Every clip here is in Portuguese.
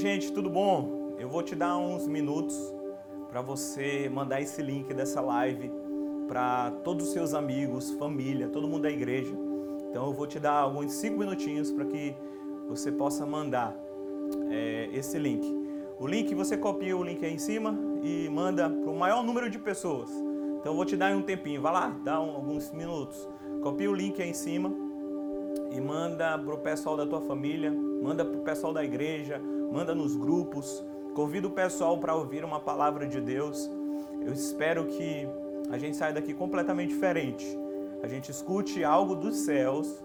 gente, tudo bom? Eu vou te dar uns minutos para você mandar esse link dessa live para todos os seus amigos, família, todo mundo da igreja. Então eu vou te dar alguns cinco minutinhos para que você possa mandar é, esse link. O link, você copia o link aí em cima e manda para o maior número de pessoas. Então eu vou te dar um tempinho, vai lá, dá um, alguns minutos. Copia o link aí em cima e manda para o pessoal da tua família, manda para o pessoal da igreja, manda nos grupos. Convida o pessoal para ouvir uma palavra de Deus. Eu espero que a gente saia daqui completamente diferente. A gente escute algo dos céus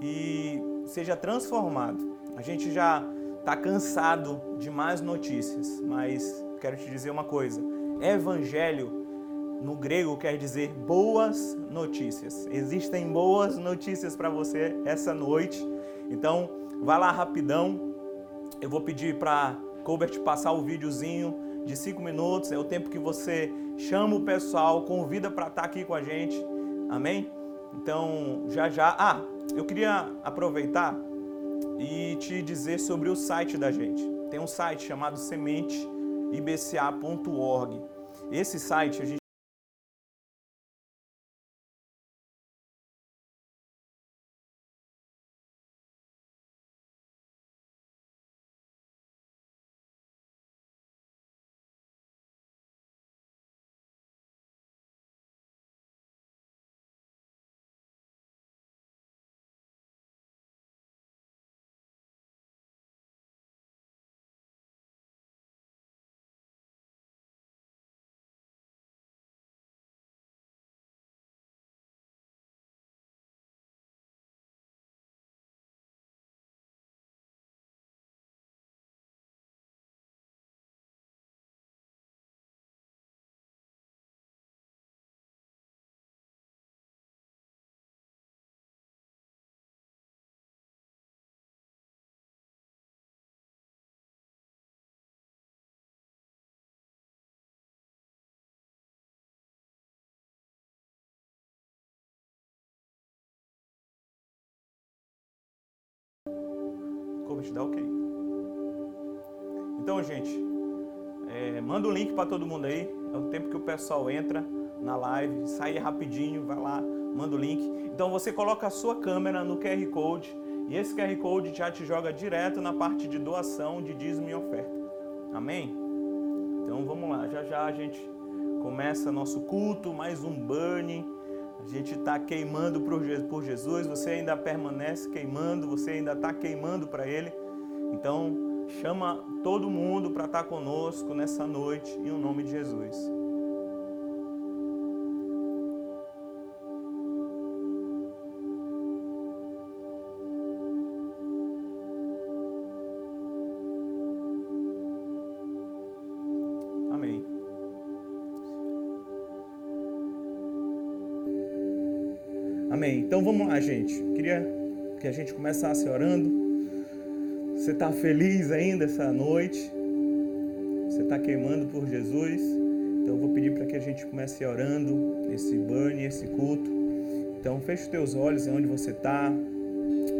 e seja transformado. A gente já está cansado de mais notícias, mas quero te dizer uma coisa: evangelho no grego quer dizer boas notícias. Existem boas notícias para você essa noite. Então, vá lá rapidão. Eu vou pedir para Colbert passar o videozinho de cinco minutos. É o tempo que você chama o pessoal, convida para estar tá aqui com a gente. Amém? Então, já já. Ah, eu queria aproveitar e te dizer sobre o site da gente. Tem um site chamado sementeibca.org. Esse site a gente dá ok. Então, gente, é, manda o um link para todo mundo aí. É o tempo que o pessoal entra na live, sai rapidinho, vai lá, manda o link. Então você coloca a sua câmera no QR Code e esse QR Code já te joga direto na parte de doação, de dízimo e oferta. Amém? Então vamos lá, já já a gente começa nosso culto, mais um burning. A gente está queimando por Jesus, você ainda permanece queimando, você ainda está queimando para Ele. Então, chama todo mundo para estar tá conosco nessa noite, em o nome de Jesus. Amém. Então vamos lá, gente. Queria que a gente começasse orando. Você está feliz ainda essa noite? Você está queimando por Jesus? Então eu vou pedir para que a gente comece orando esse burn, esse culto. Então feche os teus olhos onde você está.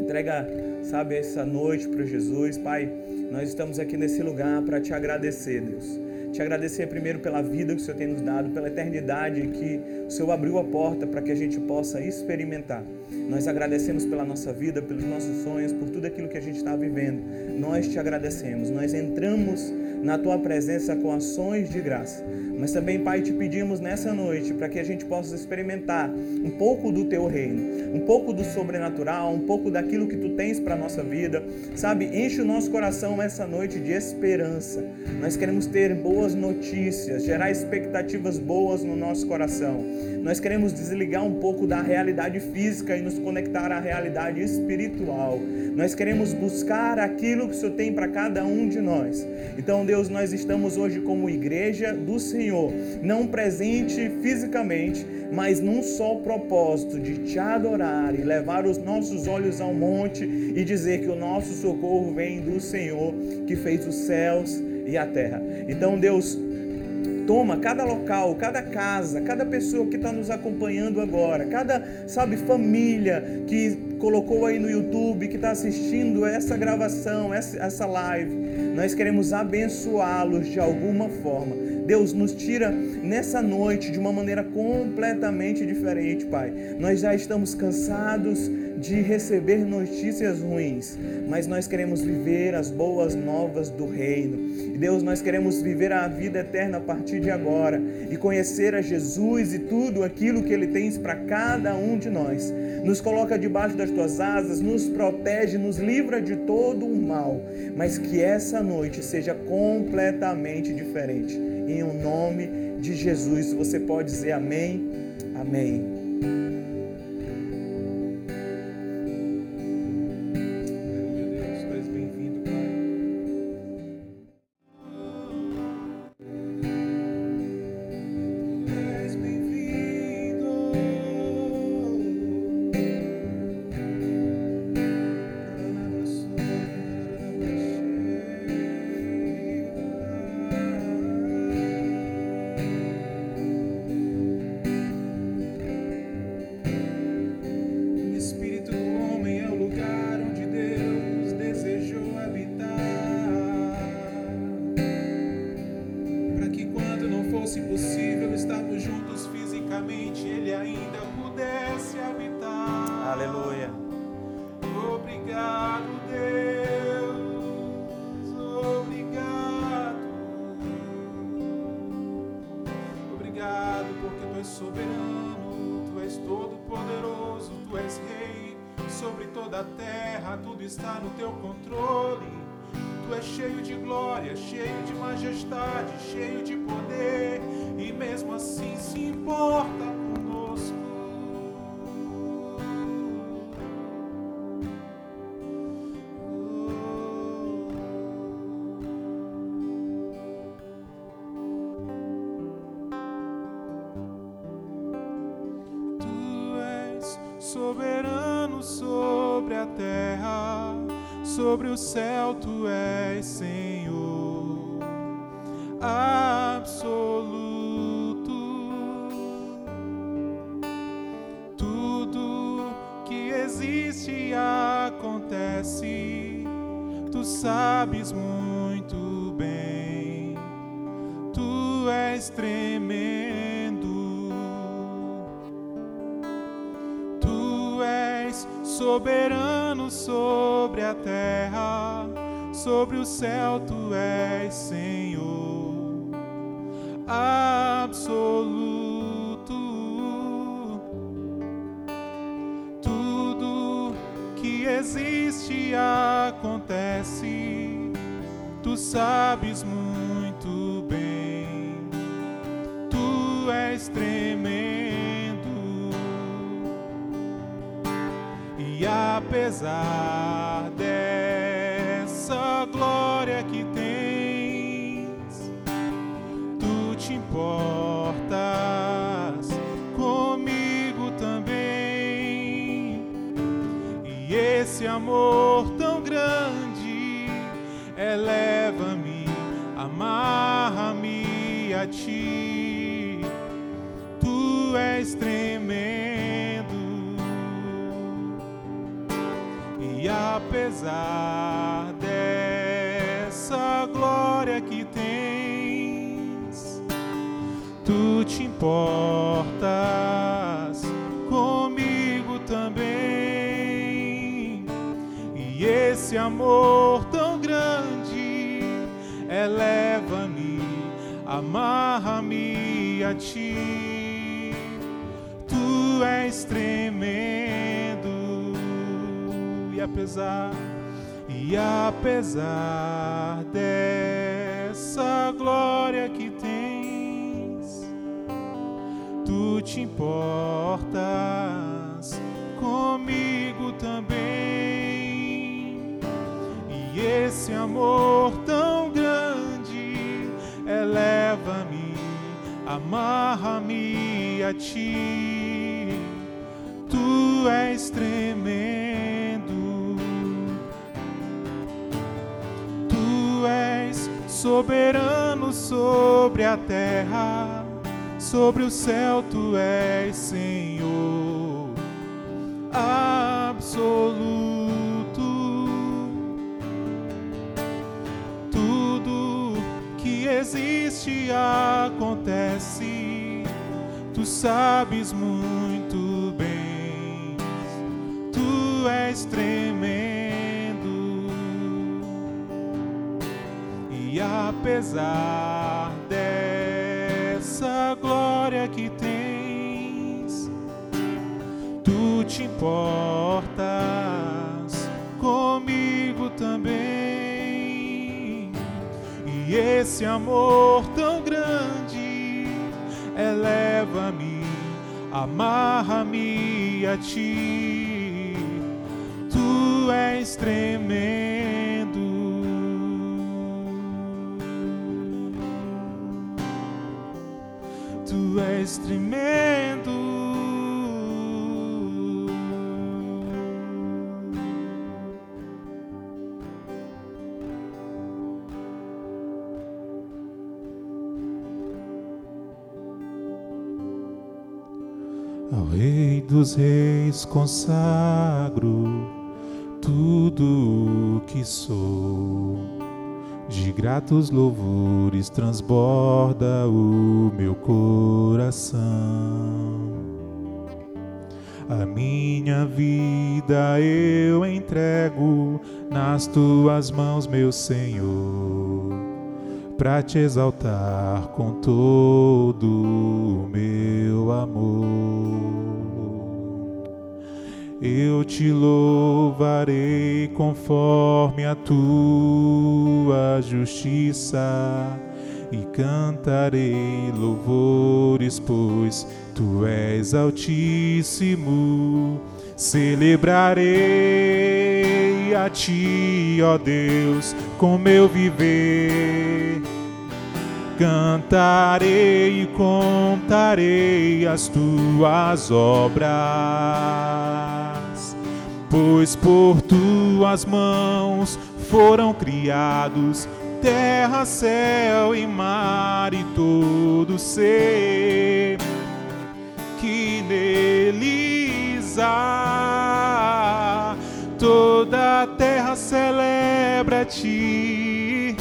Entrega, sabe, essa noite para Jesus. Pai, nós estamos aqui nesse lugar para te agradecer, Deus. Te agradecer primeiro pela vida que o Senhor tem nos dado, pela eternidade que o Senhor abriu a porta para que a gente possa experimentar. Nós agradecemos pela nossa vida, pelos nossos sonhos, por tudo aquilo que a gente está vivendo. Nós te agradecemos. Nós entramos na tua presença com ações de graça. Mas também, Pai, te pedimos nessa noite para que a gente possa experimentar um pouco do teu reino, um pouco do sobrenatural, um pouco daquilo que tu tens para nossa vida. Sabe, enche o nosso coração essa noite de esperança. Nós queremos ter boas notícias, gerar expectativas boas no nosso coração. Nós queremos desligar um pouco da realidade física e nos conectar à realidade espiritual. Nós queremos buscar aquilo que o Senhor tem para cada um de nós. Então, Deus, nós estamos hoje como igreja do Senhor, não presente fisicamente, mas num só propósito de te adorar e levar os nossos olhos ao monte e dizer que o nosso socorro vem do Senhor que fez os céus e a terra. Então, Deus, toma cada local, cada casa, cada pessoa que está nos acompanhando agora, cada, sabe, família que colocou aí no YouTube, que está assistindo essa gravação, essa, essa live. Nós queremos abençoá-los de alguma forma. Deus nos tira nessa noite de uma maneira completamente diferente, Pai. Nós já estamos cansados de receber notícias ruins, mas nós queremos viver as boas novas do reino. Deus, nós queremos viver a vida eterna a partir de agora e conhecer a Jesus e tudo aquilo que ele tem para cada um de nós. Nos coloca debaixo das tuas asas, nos protege, nos livra de todo o mal, mas que essa noite seja completamente diferente. Em o nome de Jesus, você pode dizer amém. Amém. Sobre a terra, sobre o céu tu és Senhor absoluto. Tudo que existe acontece, tu sabes muito bem, tu és tremendo. Apesar dessa glória que tens, tu te importas comigo também. E esse amor tão grande eleva-me, amarra-me a ti. Tu és tremendo E apesar dessa glória que tens, tu te importas comigo também. E esse amor tão grande eleva-me, amarra-me a ti. Tu és tremendo e apesar e apesar dessa glória que tens, tu te importas comigo também. E esse amor tão grande eleva-me, amarra-me a ti. Tu és tremendo és soberano sobre a terra, sobre o céu tu és Senhor absoluto. Tudo que existe acontece, tu sabes muito bem, tu és tremendo. Apesar dessa glória que tens, tu te importas comigo também. E esse amor tão grande eleva-me, amarra-me a ti. Tu és tremendo. Tremendo. Ao Rei dos Reis consagro tudo o que sou. De gratos louvores transborda o meu coração. A minha vida eu entrego nas tuas mãos, meu Senhor, para te exaltar com todo o meu amor. Eu te louvarei conforme a tua justiça e cantarei louvores, pois tu és altíssimo. Celebrarei a ti, ó Deus, com meu viver. Cantarei e contarei as tuas obras, pois por tuas mãos foram criados terra, céu e mar e todo ser que neles há. Toda a terra celebra ti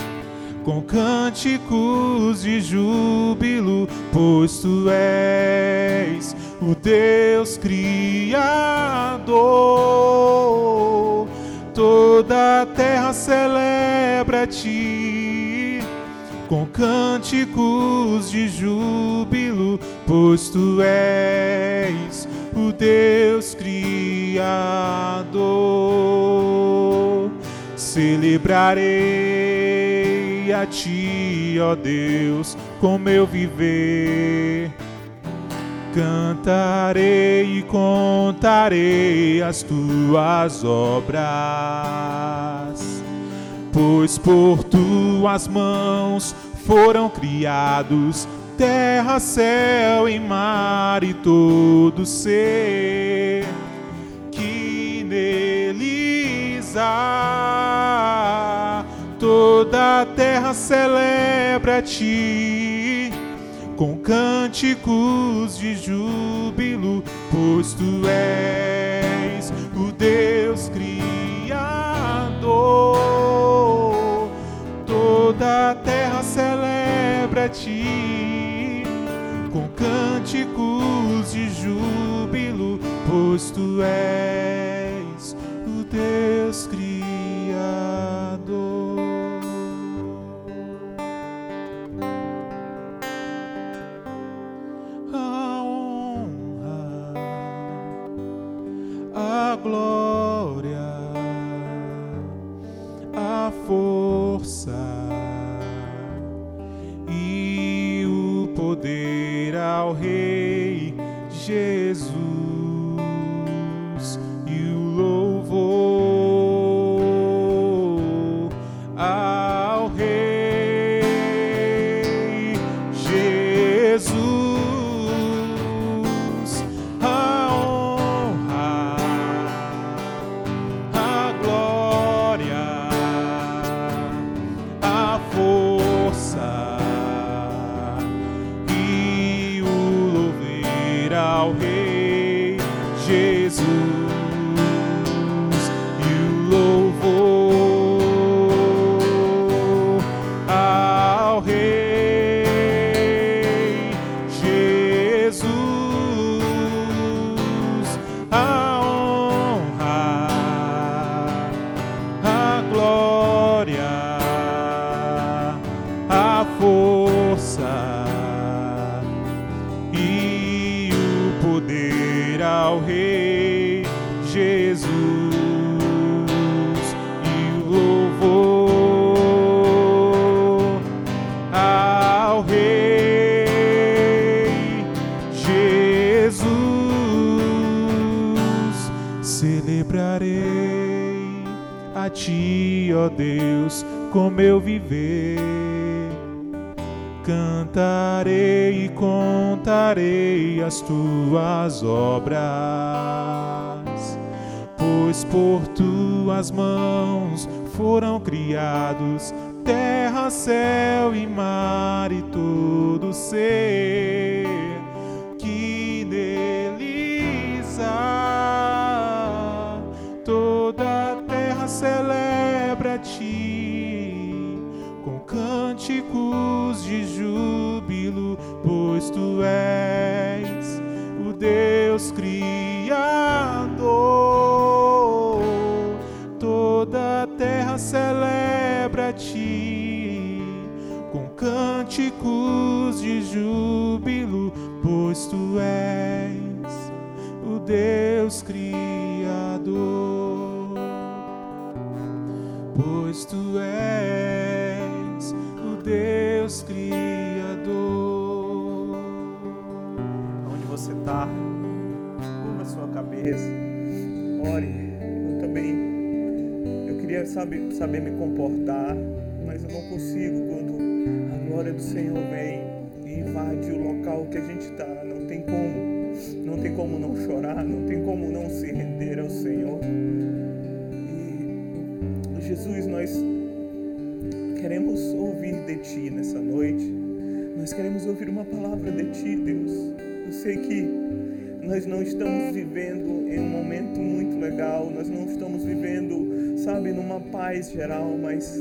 com cânticos de júbilo, pois tu és o Deus Criador. Toda a terra celebra ti com cânticos de júbilo, pois tu és o Deus Criador. Celebrarei a ti, ó Deus, com meu viver. Cantarei e contarei as tuas obras, pois por tuas mãos foram criados terra, céu e mar e todo ser que neles há. Toda a terra celebra a ti com cânticos de júbilo, pois tu és o Deus Criador. Toda a terra celebra ti com cânticos de júbilo, pois tu és o Deus Criador. A glória, a força e o poder ao Rei Deus Criador. Onde você está, curva sua cabeça, ore. Eu também, eu queria saber, saber me comportar, mas eu não consigo quando a glória do Senhor vem e invade o local que a gente está. Não tem como, não tem como não chorar, não tem como não se render ao Senhor. E Jesus, nós queremos ouvir de Ti nessa noite. Nós queremos ouvir uma palavra de Ti, Deus. Eu sei que nós não estamos vivendo em um momento muito legal, nós não estamos vivendo, sabe, numa paz geral, mas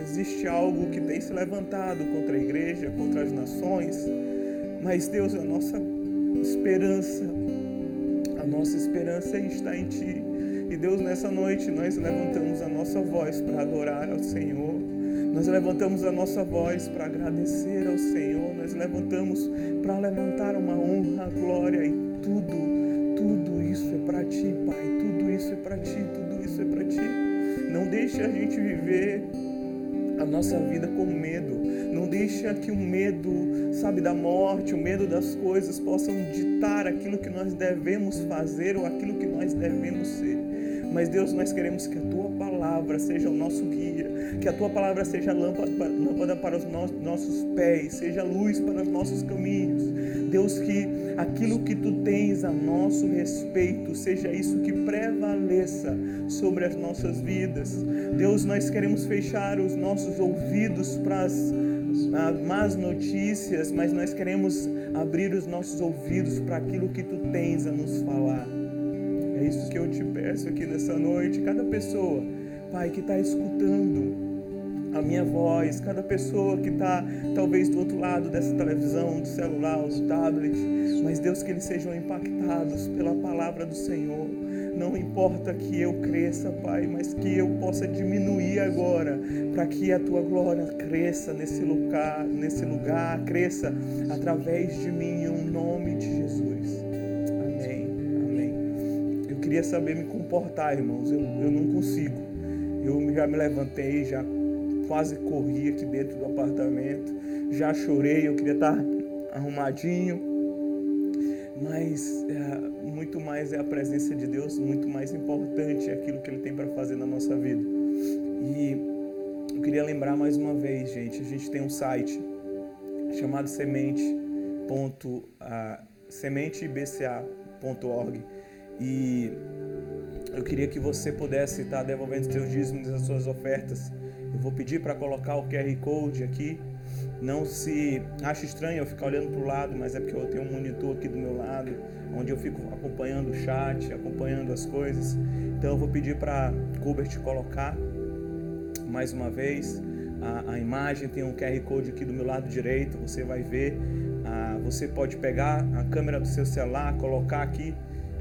existe algo que tem se levantado contra a igreja, contra as nações. Mas Deus, a nossa esperança, a nossa esperança está em Ti. E Deus, nessa noite nós levantamos a nossa voz para adorar ao Senhor. Nós levantamos a nossa voz para agradecer ao Senhor. Nós levantamos para levantar uma honra, glória e tudo, tudo isso é para Ti, Pai. Tudo isso é para Ti, tudo isso é para Ti. Não deixe a gente viver a nossa vida com medo. Não deixa que o medo, sabe, da morte, o medo das coisas possam ditar aquilo que nós devemos fazer ou aquilo que nós devemos ser. Mas Deus, nós queremos que a tua palavra seja o nosso guia, que a tua palavra seja lâmpada, lâmpada para os no nossos pés, seja luz para os nossos caminhos. Deus, que aquilo que tu tens a nosso respeito seja isso que prevaleça sobre as nossas vidas. Deus, nós queremos fechar os nossos ouvidos para as más notícias, mas nós queremos abrir os nossos ouvidos para aquilo que tu tens a nos falar. É isso que eu te peço aqui nessa noite. Cada pessoa, Pai, que está escutando a minha voz, cada pessoa que está talvez do outro lado dessa televisão, do celular, do tablet, mas Deus, que eles sejam impactados pela palavra do Senhor. Não importa que eu cresça, Pai, mas que eu possa diminuir agora, para que a tua glória cresça nesse lugar, nesse lugar, cresça através de mim, em nome de Jesus. Amém. Amém. Eu queria saber me comportar, irmãos. Eu, eu não consigo. Eu já me levantei, já quase corri aqui dentro do apartamento, já chorei, eu queria estar arrumadinho, mas é, muito mais é a presença de Deus, muito mais importante é aquilo que Ele tem para fazer na nossa vida. E eu queria lembrar mais uma vez, gente, a gente tem um site chamado semente.sementebca.org e eu queria que você pudesse estar devolvendo seus dízimos e as suas ofertas eu vou pedir para colocar o QR Code aqui. Não se ache estranho eu ficar olhando para o lado, mas é porque eu tenho um monitor aqui do meu lado, onde eu fico acompanhando o chat, acompanhando as coisas. Então eu vou pedir para Gilbert colocar mais uma vez a, a, imagem. Tem um QR Code aqui do meu lado direito, você vai ver. Ah, você pode pegar a câmera do seu celular, colocar aqui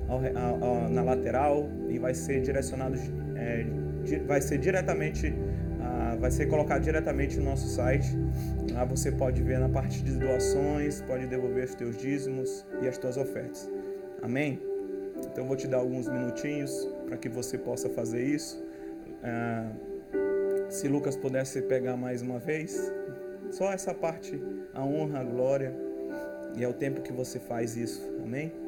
ao, ao, na lateral e vai ser direcionado, é, vai ser diretamente vai ser colocado diretamente no nosso site. Lá você pode ver na parte de doações, pode devolver os teus dízimos e as tuas ofertas. Amém? Então vou te dar alguns minutinhos para que você possa fazer isso. Ah, se Lucas pudesse pegar mais uma vez, só essa parte, a honra, a glória, e é o tempo que você faz isso. Amém?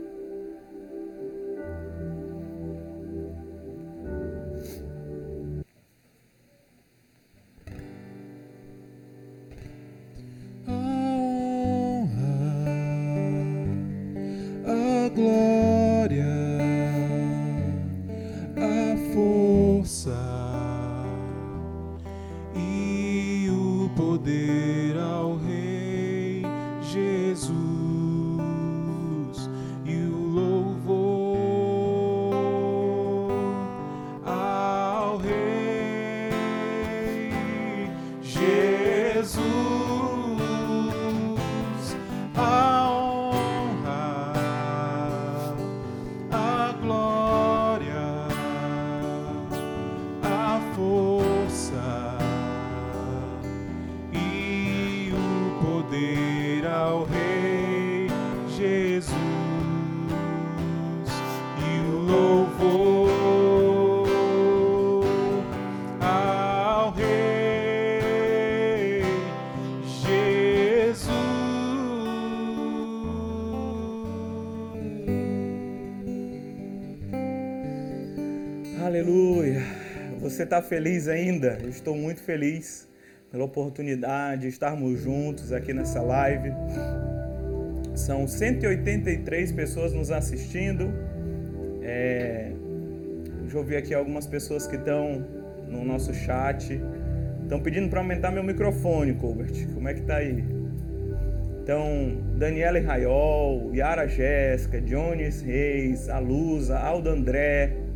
Você está feliz ainda? Eu estou muito feliz pela oportunidade de estarmos juntos aqui nessa live. São 183 pessoas nos assistindo. É, já ouvi aqui algumas pessoas que estão no nosso chat. Estão pedindo para aumentar meu microfone, Colbert. Como é que tá aí? Então, Daniela Raiol, Yara Jéssica, Jones Reis, Alusa, Aldo André,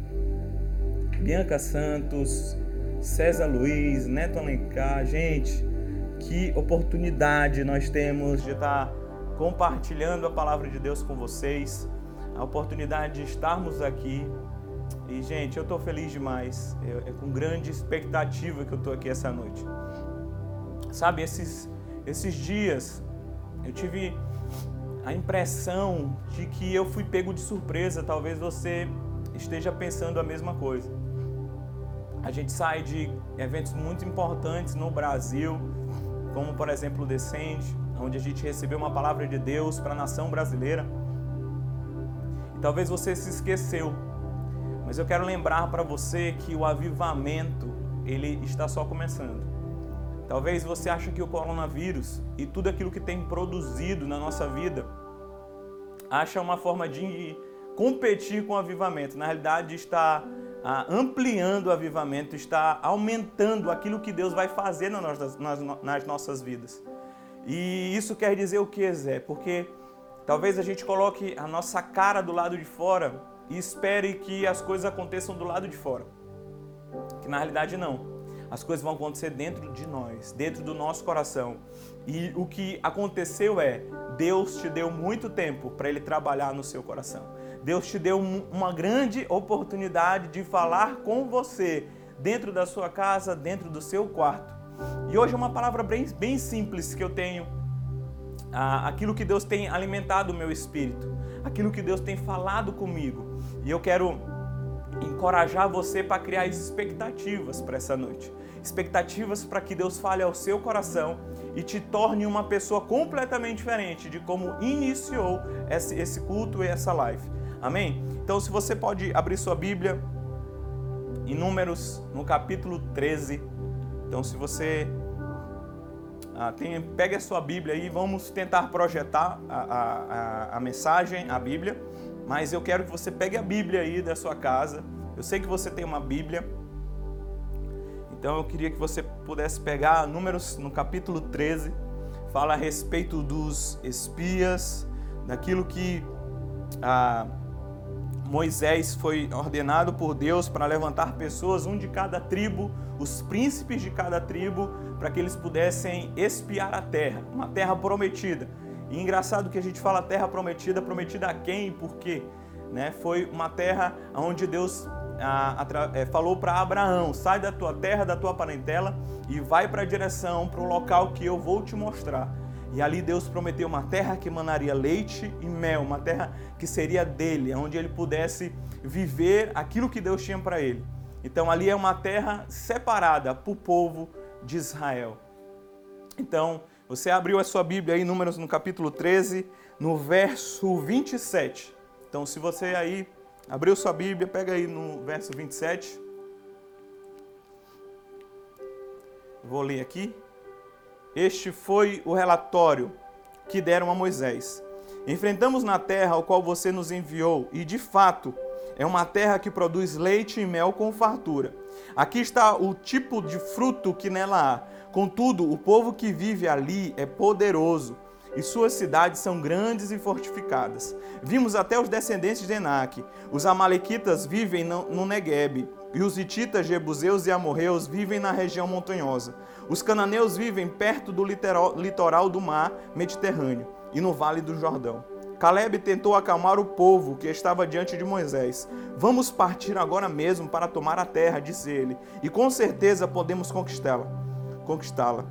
Bianca Santos, César Luiz, Neto Alencar. Gente, que oportunidade nós temos de estar compartilhando a palavra de Deus com vocês, a oportunidade de estarmos aqui. E, gente, eu estou feliz demais, é, com grande expectativa que eu estou aqui essa noite. Sabe, esses, esses dias eu tive a impressão de que eu fui pego de surpresa. Talvez você esteja pensando a mesma coisa. A gente sai de eventos muito importantes no Brasil, como por exemplo o Descende, onde a gente recebeu uma palavra de Deus para a nação brasileira. E talvez você se esqueceu, mas eu quero lembrar para você que o avivamento ele está só começando. Talvez você ache que o coronavírus e tudo aquilo que tem produzido na nossa vida acha uma forma de competir com o avivamento. Na realidade, está ampliando o avivamento, está aumentando aquilo que Deus vai fazer nas, nossas vidas. E isso quer dizer o que, Zé? Porque talvez a gente coloque a nossa cara do lado de fora e espere que as coisas aconteçam do lado de fora. Que na realidade não. As coisas vão acontecer dentro de nós, dentro do nosso coração. E o que aconteceu é, Deus te deu muito tempo para ele trabalhar no seu coração. Deus te deu uma grande oportunidade de falar com você dentro da sua casa, dentro do seu quarto. E hoje é uma palavra bem, bem simples que eu tenho. Ah, aquilo que Deus tem alimentado o meu espírito, aquilo que Deus tem falado comigo. E eu quero encorajar você para criar expectativas para essa noite. Expectativas para que Deus fale ao seu coração e te torne uma pessoa completamente diferente de como iniciou esse, culto e essa live. Amém? Então, se você pode abrir sua Bíblia em Números, no capítulo 13. Então, se você ah, tem, pegue a sua Bíblia aí, vamos tentar projetar a, a, a, mensagem, a Bíblia. Mas eu quero que você pegue a Bíblia aí da sua casa. Eu sei que você tem uma Bíblia. Então eu queria que você pudesse pegar Números no capítulo 13. Fala a respeito dos espias, daquilo que ah, Moisés foi ordenado por Deus para levantar pessoas, um de cada tribo, os príncipes de cada tribo, para que eles pudessem espiar a terra, uma terra prometida. E engraçado que a gente fala terra prometida, prometida a quem e por quê? Né? Foi uma terra onde Deus a, a, é, falou para Abraão: sai da tua terra, da tua parentela e vai para a direção, para o local que eu vou te mostrar. E ali Deus prometeu uma terra que emanaria leite e mel, uma terra que seria dele, onde ele pudesse viver aquilo que Deus tinha para ele. Então ali é uma terra separada para o povo de Israel. Então, você abriu a sua Bíblia aí, Números no capítulo 13, no verso 27. Então, se você aí abriu sua Bíblia, pega aí no verso 27. Vou ler aqui. Este foi o relatório que deram a Moisés. Enfrentamos na terra ao qual você nos enviou, e de fato é uma terra que produz leite e mel com fartura. Aqui está o tipo de fruto que nela há. Contudo, o povo que vive ali é poderoso e suas cidades são grandes e fortificadas. Vimos até os descendentes de Enaque. Os amalequitas vivem no Negueb, e os hititas, jebuseus e amorreus vivem na região montanhosa. Os cananeus vivem perto do litoral do mar Mediterrâneo e no vale do Jordão. Caleb tentou acalmar o povo que estava diante de Moisés. Vamos partir agora mesmo para tomar a terra, disse ele, e com certeza podemos conquistá-la. Conquistá-la.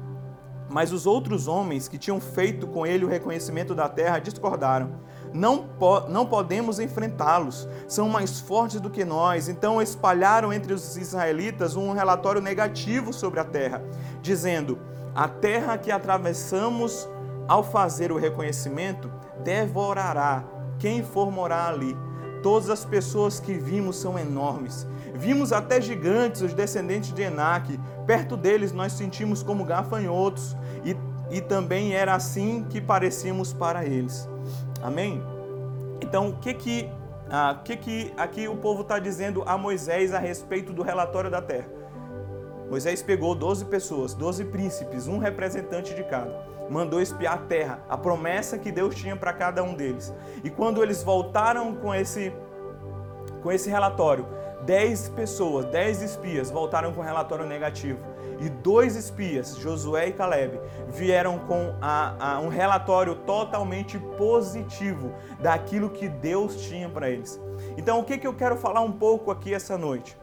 Mas os outros homens que tinham feito com ele o reconhecimento da terra discordaram. Não, po não podemos enfrentá-los, são mais fortes do que nós. Então espalharam entre os israelitas um relatório negativo sobre a terra, dizendo: A terra que atravessamos ao fazer o reconhecimento devorará quem for morar ali. Todas as pessoas que vimos são enormes. Vimos até gigantes, os descendentes de Enaque. Perto deles nós sentimos como gafanhotos, e, e também era assim que parecíamos para eles. Amém? Então, o que que, ah, que, que aqui o povo está dizendo a Moisés a respeito do relatório da terra? Moisés pegou 12 pessoas, 12 príncipes, um representante de cada mandou espiar a terra, a promessa que Deus tinha para cada um deles. E quando eles voltaram com esse, com esse relatório, dez pessoas, dez espias voltaram com relatório negativo. E dois espias, Josué e Caleb, vieram com a, a, um relatório totalmente positivo daquilo que Deus tinha para eles. Então, o que, que eu quero falar um pouco aqui essa noite?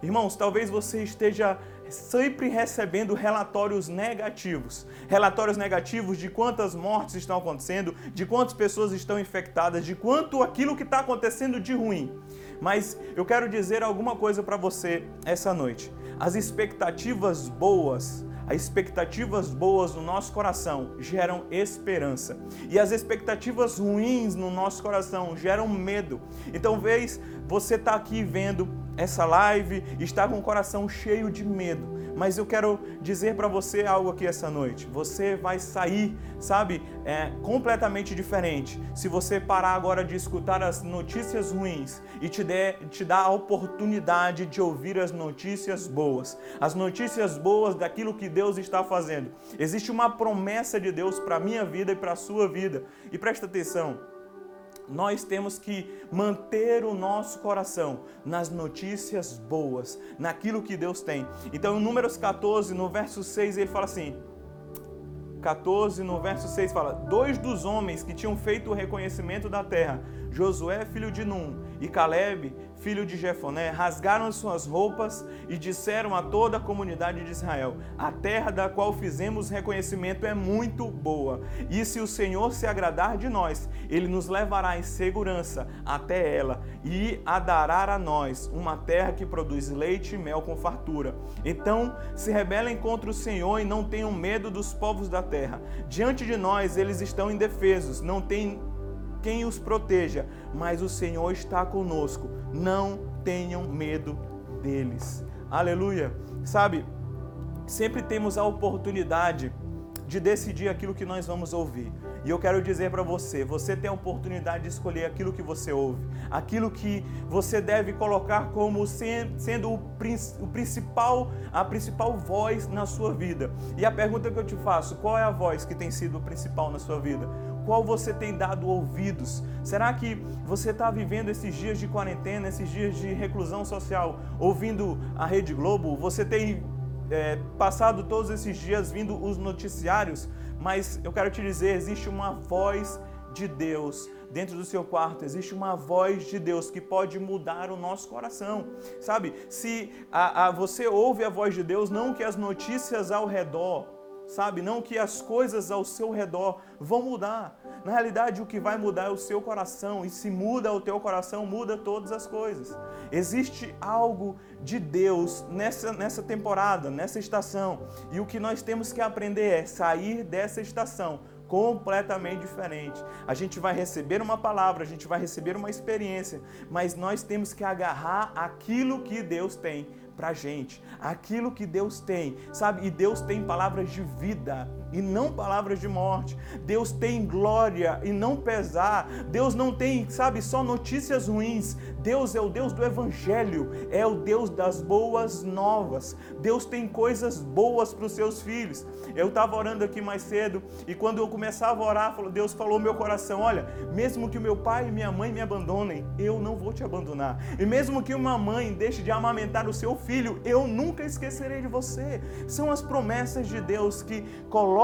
Irmãos, talvez você esteja sempre recebendo relatórios negativos. Relatórios negativos de quantas mortes estão acontecendo, de quantas pessoas estão infectadas, de quanto aquilo que está acontecendo de ruim. Mas eu quero dizer alguma coisa para você essa noite. As expectativas boas as expectativas boas no nosso coração geram esperança. E as expectativas ruins no nosso coração geram medo. Então, vez você está aqui vendo essa live está com o coração cheio de medo mas eu quero dizer para você algo aqui essa noite. Você vai sair, sabe, é, completamente diferente se você parar agora de escutar as notícias ruins e te, der, te dar a oportunidade de ouvir as notícias boas. As notícias boas daquilo que Deus está fazendo. Existe uma promessa de Deus para a minha vida e para a sua vida. E presta atenção nós temos que manter o nosso coração nas notícias boas, naquilo que Deus tem. Então, em Números 14, no verso 6, ele fala assim: 14, no verso 6, fala: Dois dos homens que tinham feito o reconhecimento da terra, Josué, filho de Num, e Caleb, filho de Jefoné, rasgaram suas roupas e disseram a toda a comunidade de Israel: A terra da qual fizemos reconhecimento é muito boa, e se o Senhor se agradar de nós, ele nos levará em segurança até ela e a dará a nós uma terra que produz leite e mel com fartura. Então se rebelem contra o Senhor e não tenham medo dos povos da terra. Diante de nós eles estão indefesos, não têm quem os proteja, mas o Senhor está conosco. Não tenham medo deles. Aleluia. Sabe, sempre temos a oportunidade de decidir aquilo que nós vamos ouvir. E eu quero dizer para você, você tem a oportunidade de escolher aquilo que você ouve, aquilo que você deve colocar como sendo o, principal, a principal voz na sua vida. E a pergunta que eu te faço, qual é a voz que tem sido o principal na sua vida? Qual você tem dado ouvidos? Será que você está vivendo esses dias de quarentena, esses dias de reclusão social, ouvindo a Rede Globo? Você tem é, passado todos esses dias vindo os noticiários? Mas eu quero te dizer, existe uma voz de Deus dentro do seu quarto, existe uma voz de Deus que pode mudar o nosso coração. Sabe, se a, a, você ouve a voz de Deus, não que as notícias ao redor sabe? Não que as coisas ao seu redor vão mudar. Na realidade, o que vai mudar é o seu coração, e se muda o teu coração, muda todas as coisas. Existe algo de Deus nessa, nessa temporada, nessa estação, e o que nós temos que aprender é sair dessa estação completamente diferente. A gente vai receber uma palavra, a gente vai receber uma experiência, mas nós temos que agarrar aquilo que Deus tem para gente, aquilo que Deus tem, sabe? E Deus tem palavras de vida e não palavras de morte. Deus tem glória e não pesar. Deus não tem, sabe, só notícias ruins. Deus é o Deus do Evangelho, é o Deus das boas novas. Deus tem coisas boas para os seus filhos. Eu estava orando aqui mais cedo e quando eu começava a orar, Deus falou no meu coração: olha, mesmo que o meu pai e minha mãe me abandonem, eu não vou te abandonar. E mesmo que uma mãe deixe de amamentar o seu filho, eu nunca esquecerei de você. São as promessas de Deus que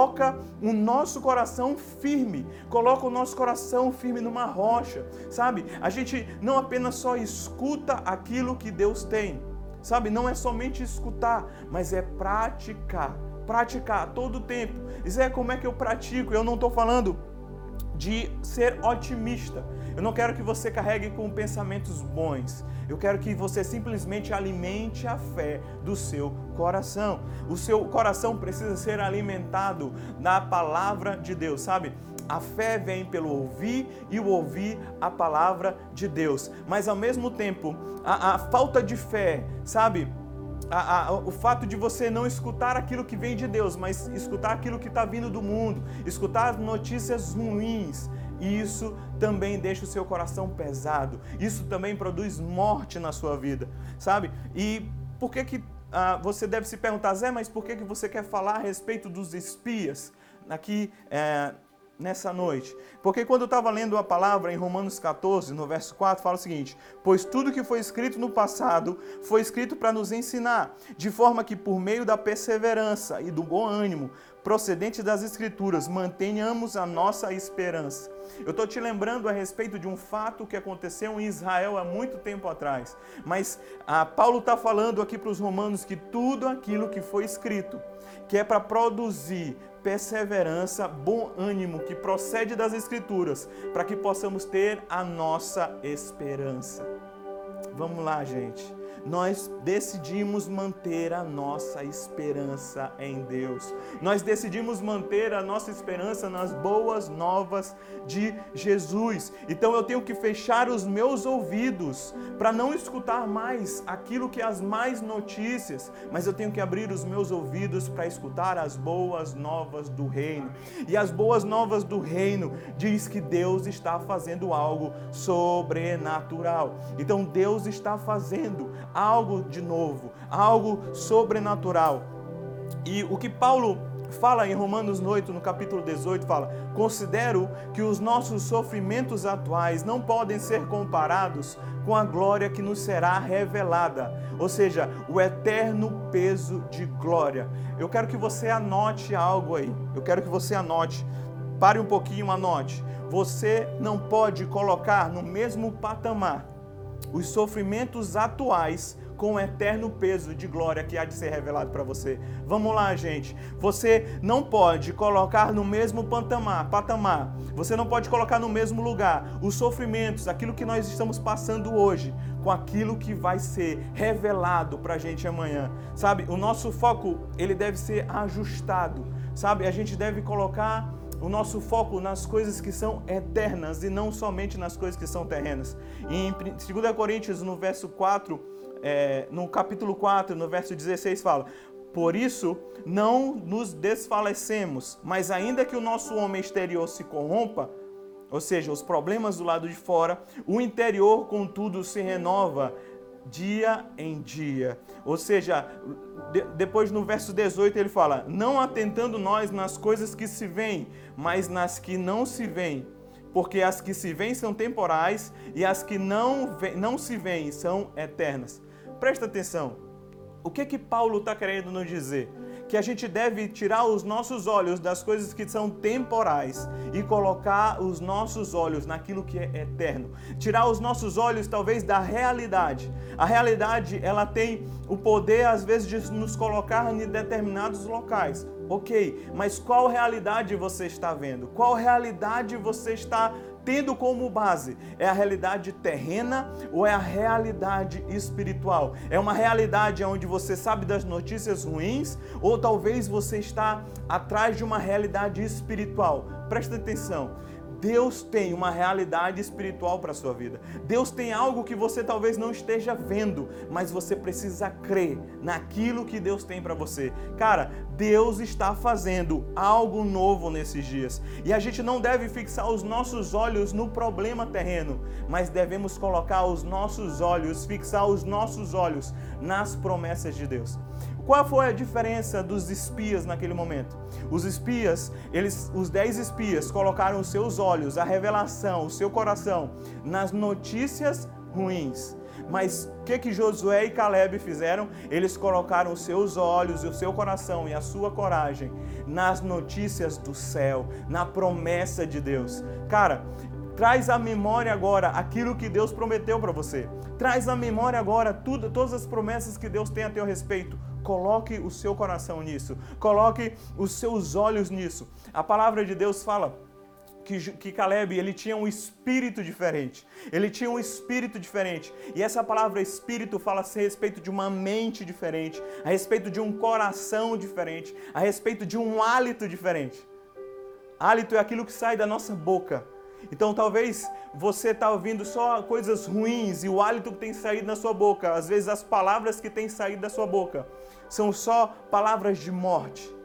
coloca o nosso coração firme, coloca o nosso coração firme numa rocha, sabe? A gente não apenas só escuta aquilo que Deus tem, sabe? Não é somente escutar, mas é praticar praticar todo o tempo. Isso é como é que eu pratico. Eu não estou falando de ser otimista. Eu não quero que você carregue com pensamentos bons. Eu quero que você simplesmente alimente a fé do seu coração. O seu coração precisa ser alimentado na palavra de Deus, sabe? A fé vem pelo ouvir e o ouvir a palavra de Deus. Mas ao mesmo tempo, a, a falta de fé, sabe? A, a, o fato de você não escutar aquilo que vem de Deus, mas escutar aquilo que está vindo do mundo, escutar notícias ruins, isso também deixa o seu coração pesado. Isso também produz morte na sua vida, sabe? E por que que ah, você deve se perguntar, Zé, mas por que que você quer falar a respeito dos espias aqui é, nessa noite. Porque quando eu estava lendo a palavra em Romanos 14, no verso 4, fala o seguinte: Pois tudo que foi escrito no passado foi escrito para nos ensinar, de forma que por meio da perseverança e do bom ânimo procedente das Escrituras mantenhamos a nossa esperança. Eu estou te lembrando a respeito de um fato que aconteceu em Israel há muito tempo atrás. Mas ah, Paulo está falando aqui para os romanos que tudo aquilo que foi escrito, que é para produzir perseverança, bom ânimo que procede das Escrituras, para que possamos ter a nossa esperança. Vamos lá, gente nós decidimos manter a nossa esperança em Deus. Nós decidimos manter a nossa esperança nas boas novas de Jesus. Então eu tenho que fechar os meus ouvidos para não escutar mais aquilo que as mais notícias, mas eu tenho que abrir os meus ouvidos para escutar as boas novas do reino. E as boas novas do reino diz que Deus está fazendo algo sobrenatural. Então Deus está fazendo algo de novo, algo sobrenatural. E o que Paulo fala em Romanos 8, no capítulo 18, fala: Considero que os nossos sofrimentos atuais não podem ser comparados com a glória que nos será revelada, ou seja, o eterno peso de glória. Eu quero que você anote algo aí, eu quero que você anote, pare um pouquinho, anote. Você não pode colocar no mesmo patamar os sofrimentos atuais com o eterno peso de glória que há de ser revelado para você. Vamos lá, gente. Você não pode colocar no mesmo patamar, patamar. Você não pode colocar no mesmo lugar os sofrimentos, aquilo que nós estamos passando hoje, com aquilo que vai ser revelado para a gente amanhã. Sabe? O nosso foco ele deve ser ajustado. Sabe? A gente deve colocar o nosso foco nas coisas que são eternas e não somente nas coisas que são terrenas. em 2 Coríntios, no verso 4, é, no capítulo 4, no verso 16, fala: Por isso não nos desfalecemos, mas ainda que o nosso homem exterior se corrompa, ou seja, os problemas do lado de fora, o interior, contudo, se renova dia em dia. Ou seja, de, depois no verso 18 ele fala: Não atentando nós nas coisas que se veem, mas nas que não se veem. Porque as que se veem são temporais e as que não, não se veem são eternas. Presta atenção. O que que Paulo está querendo nos dizer? Que a gente deve tirar os nossos olhos das coisas que são temporais e colocar os nossos olhos naquilo que é eterno. Tirar os nossos olhos talvez da realidade. A realidade, ela tem o poder às vezes de nos colocar em determinados locais. OK, mas qual realidade você está vendo? Qual realidade você está tendo como base é a realidade terrena ou é a realidade espiritual? É uma realidade onde você sabe das notícias ruins ou talvez você está atrás de uma realidade espiritual? Presta atenção. Deus tem uma realidade espiritual para a sua vida. Deus tem algo que você talvez não esteja vendo, mas você precisa crer naquilo que Deus tem para você. Cara, Deus está fazendo algo novo nesses dias. E a gente não deve fixar os nossos olhos no problema terreno, mas devemos colocar os nossos olhos, fixar os nossos olhos nas promessas de Deus. Qual foi a diferença dos espias naquele momento? Os espias, eles, os dez espias, colocaram os seus olhos, a revelação, o seu coração nas notícias ruins. Mas o que, que Josué e Caleb fizeram? Eles colocaram os seus olhos, o seu coração e a sua coragem nas notícias do céu, na promessa de Deus. Cara, Traz à memória agora aquilo que Deus prometeu para você. Traz à memória agora tudo, todas as promessas que Deus tem a teu respeito Coloque o seu coração nisso. Coloque os seus olhos nisso. A palavra de Deus fala que, que Caleb ele tinha um espírito diferente. Ele tinha um espírito diferente. E essa palavra espírito fala a respeito de uma mente diferente, a respeito de um coração diferente, a respeito de um hálito diferente. Hálito é aquilo que sai da nossa boca. Então talvez você está ouvindo só coisas ruins e o hálito que tem saído da sua boca, às vezes as palavras que têm saído da sua boca, são só palavras de morte.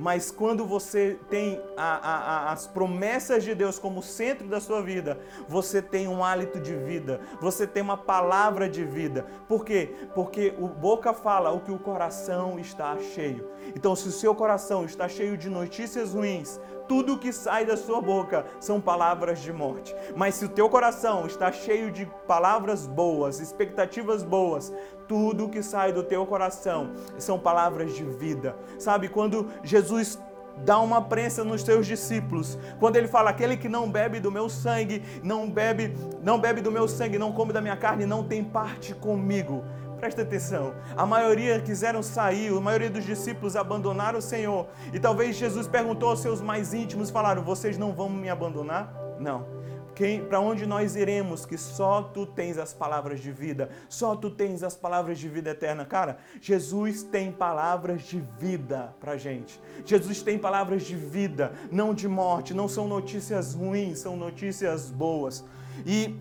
Mas quando você tem a, a, a, as promessas de Deus como centro da sua vida, você tem um hálito de vida, você tem uma palavra de vida. Por quê? Porque o boca fala o que o coração está cheio. Então, se o seu coração está cheio de notícias ruins, tudo que sai da sua boca são palavras de morte. Mas se o teu coração está cheio de palavras boas, expectativas boas, tudo que sai do teu coração são palavras de vida. Sabe, quando Jesus dá uma prensa nos seus discípulos. Quando ele fala: "Aquele que não bebe do meu sangue, não bebe, não bebe do meu sangue, não come da minha carne, não tem parte comigo". Presta atenção. A maioria quiseram sair, a maioria dos discípulos abandonaram o Senhor. E talvez Jesus perguntou aos seus mais íntimos, falaram: "Vocês não vão me abandonar?" Não. Para onde nós iremos que só tu tens as palavras de vida, só tu tens as palavras de vida eterna. Cara, Jesus tem palavras de vida pra gente. Jesus tem palavras de vida, não de morte. Não são notícias ruins, são notícias boas. E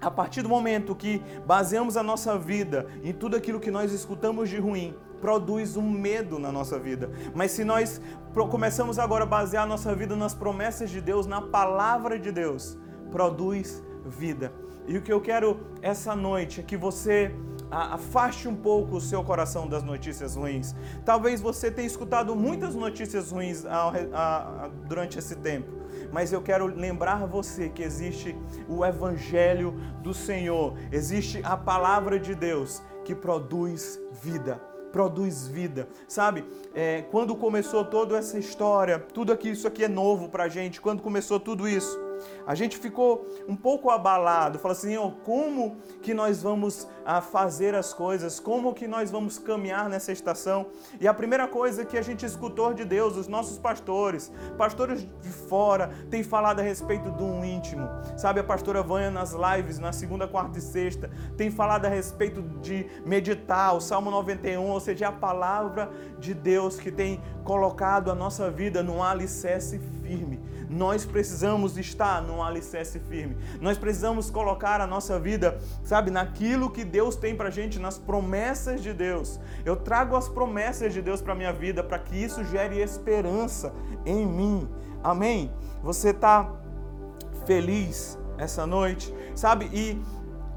a partir do momento que baseamos a nossa vida em tudo aquilo que nós escutamos de ruim, produz um medo na nossa vida. Mas se nós começamos agora a basear a nossa vida nas promessas de Deus, na palavra de Deus, produz vida. E o que eu quero essa noite é que você afaste um pouco o seu coração das notícias ruins. Talvez você tenha escutado muitas notícias ruins durante esse tempo mas eu quero lembrar você que existe o Evangelho do Senhor, existe a palavra de Deus que produz vida produz vida. Sabe, é, quando começou toda essa história, tudo aqui, isso aqui é novo pra gente, quando começou tudo isso, a gente ficou um pouco abalado, falou assim, oh, como que nós vamos ah, fazer as coisas, como que nós vamos caminhar nessa estação? E a primeira coisa que a gente escutou de Deus, os nossos pastores, pastores de fora, têm falado a respeito do um íntimo. Sabe, a pastora Vânia nas lives, na segunda, quarta e sexta, tem falado a respeito de meditar, o Salmo 91, ou seja, a palavra de Deus que tem colocado a nossa vida num alicerce firme. Nós precisamos estar num alicerce firme. Nós precisamos colocar a nossa vida, sabe, naquilo que Deus tem pra gente, nas promessas de Deus. Eu trago as promessas de Deus para minha vida para que isso gere esperança em mim. Amém? Você está feliz essa noite, sabe? E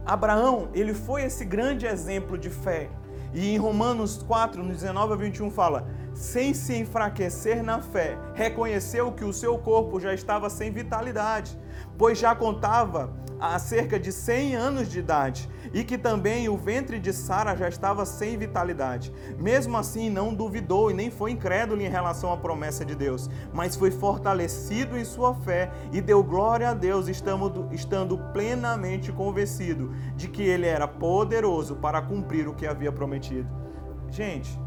Abraão, ele foi esse grande exemplo de fé. E em Romanos 4, no 19 a 21 fala: sem se enfraquecer na fé, reconheceu que o seu corpo já estava sem vitalidade, pois já contava há cerca de 100 anos de idade, e que também o ventre de Sara já estava sem vitalidade. Mesmo assim, não duvidou e nem foi incrédulo em relação à promessa de Deus, mas foi fortalecido em sua fé e deu glória a Deus, estando plenamente convencido de que ele era poderoso para cumprir o que havia prometido. Gente,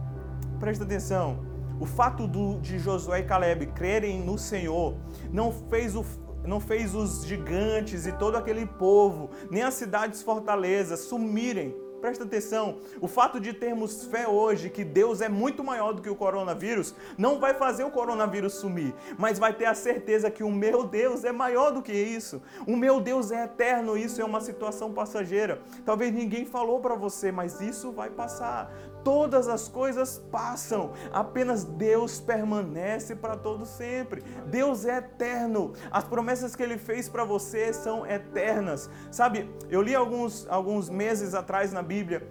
presta atenção. O fato do, de Josué e Caleb crerem no Senhor não fez, o, não fez os gigantes e todo aquele povo, nem as cidades fortalezas sumirem Presta atenção, o fato de termos fé hoje que Deus é muito maior do que o coronavírus não vai fazer o coronavírus sumir, mas vai ter a certeza que o meu Deus é maior do que isso. O meu Deus é eterno, isso é uma situação passageira. Talvez ninguém falou para você, mas isso vai passar. Todas as coisas passam, apenas Deus permanece para todo sempre. Deus é eterno. As promessas que ele fez para você são eternas. Sabe, eu li alguns alguns meses atrás na Bíblia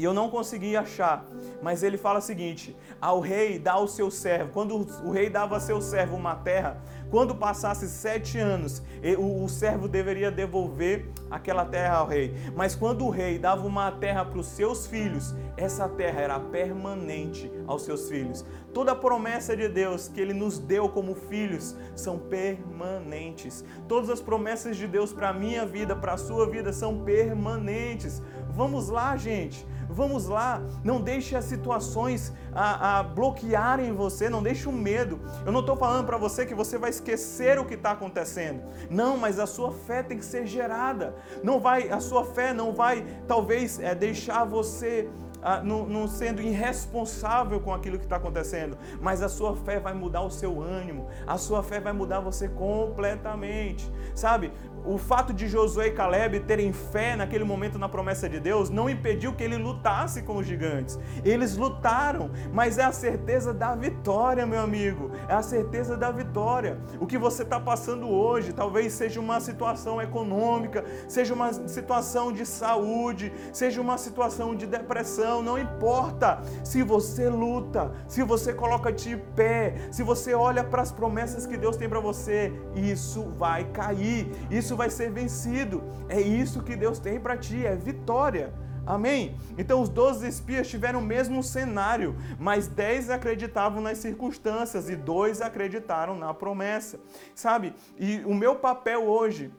e eu não consegui achar, mas ele fala o seguinte: ao rei dá o seu servo. Quando o rei dava ao seu servo uma terra, quando passasse sete anos, o, servo deveria devolver aquela terra ao rei. Mas quando o rei dava uma terra para os seus filhos, essa terra era permanente aos seus filhos. Toda promessa de Deus que Ele nos deu como filhos são permanentes. Todas as promessas de Deus para a minha vida, para a sua vida, são permanentes. Vamos lá, gente. Vamos lá, não deixe as situações a, a bloquearem você, não deixe o medo. Eu não estou falando para você que você vai esquecer o que está acontecendo. Não, mas a sua fé tem que ser gerada. Não vai, a sua fé não vai talvez é, deixar você ah, não, sendo irresponsável com aquilo que está acontecendo, mas a sua fé vai mudar o seu ânimo, a sua fé vai mudar você completamente, sabe? o fato de Josué e Caleb terem fé naquele momento na promessa de Deus não impediu que ele lutasse com os gigantes. Eles lutaram, mas é a certeza da vitória, meu amigo. É a certeza da vitória. O que você está passando hoje talvez seja uma situação econômica, seja uma situação de saúde, seja uma situação de depressão. Não importa se você luta, se você coloca de pé, se você olha para as promessas que Deus tem para você, isso vai cair. Isso vai ser vencido. É isso que Deus tem para ti, é vitória. Amém? Então os 12 espias tiveram o mesmo cenário, mas 10 acreditavam nas circunstâncias e dois acreditaram na promessa. Sabe? E o meu papel hoje,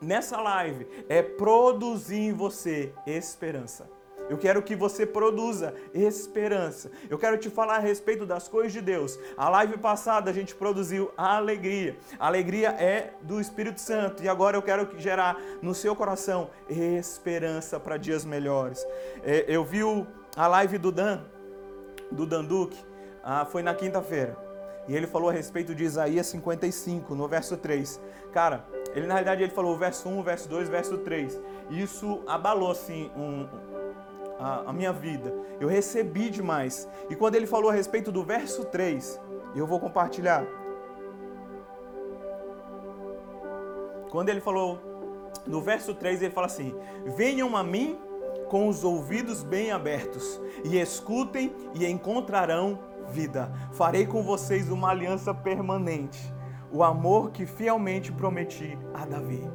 nessa live, é produzir em você esperança. Eu quero que você produza esperança. Eu quero te falar a respeito das coisas de Deus. A live passada a gente produziu a alegria. A alegria é do Espírito Santo. E agora eu quero gerar no seu coração esperança para dias melhores. É, eu vi a live do Dan, do Dan Duque, ah, foi na quinta-feira. E ele falou a respeito de Isaías 55, no verso 3. Cara, ele na realidade ele falou o verso 1, o verso 2, o verso 3. Isso abalou assim um, a, a minha vida. Eu recebi demais. E quando ele falou a respeito do verso 3, eu vou compartilhar. Quando ele falou no verso 3, ele fala assim: Venham a mim com os ouvidos bem abertos e escutem e encontrarão vida. Farei com vocês uma aliança permanente, o amor que fielmente prometi a Davi.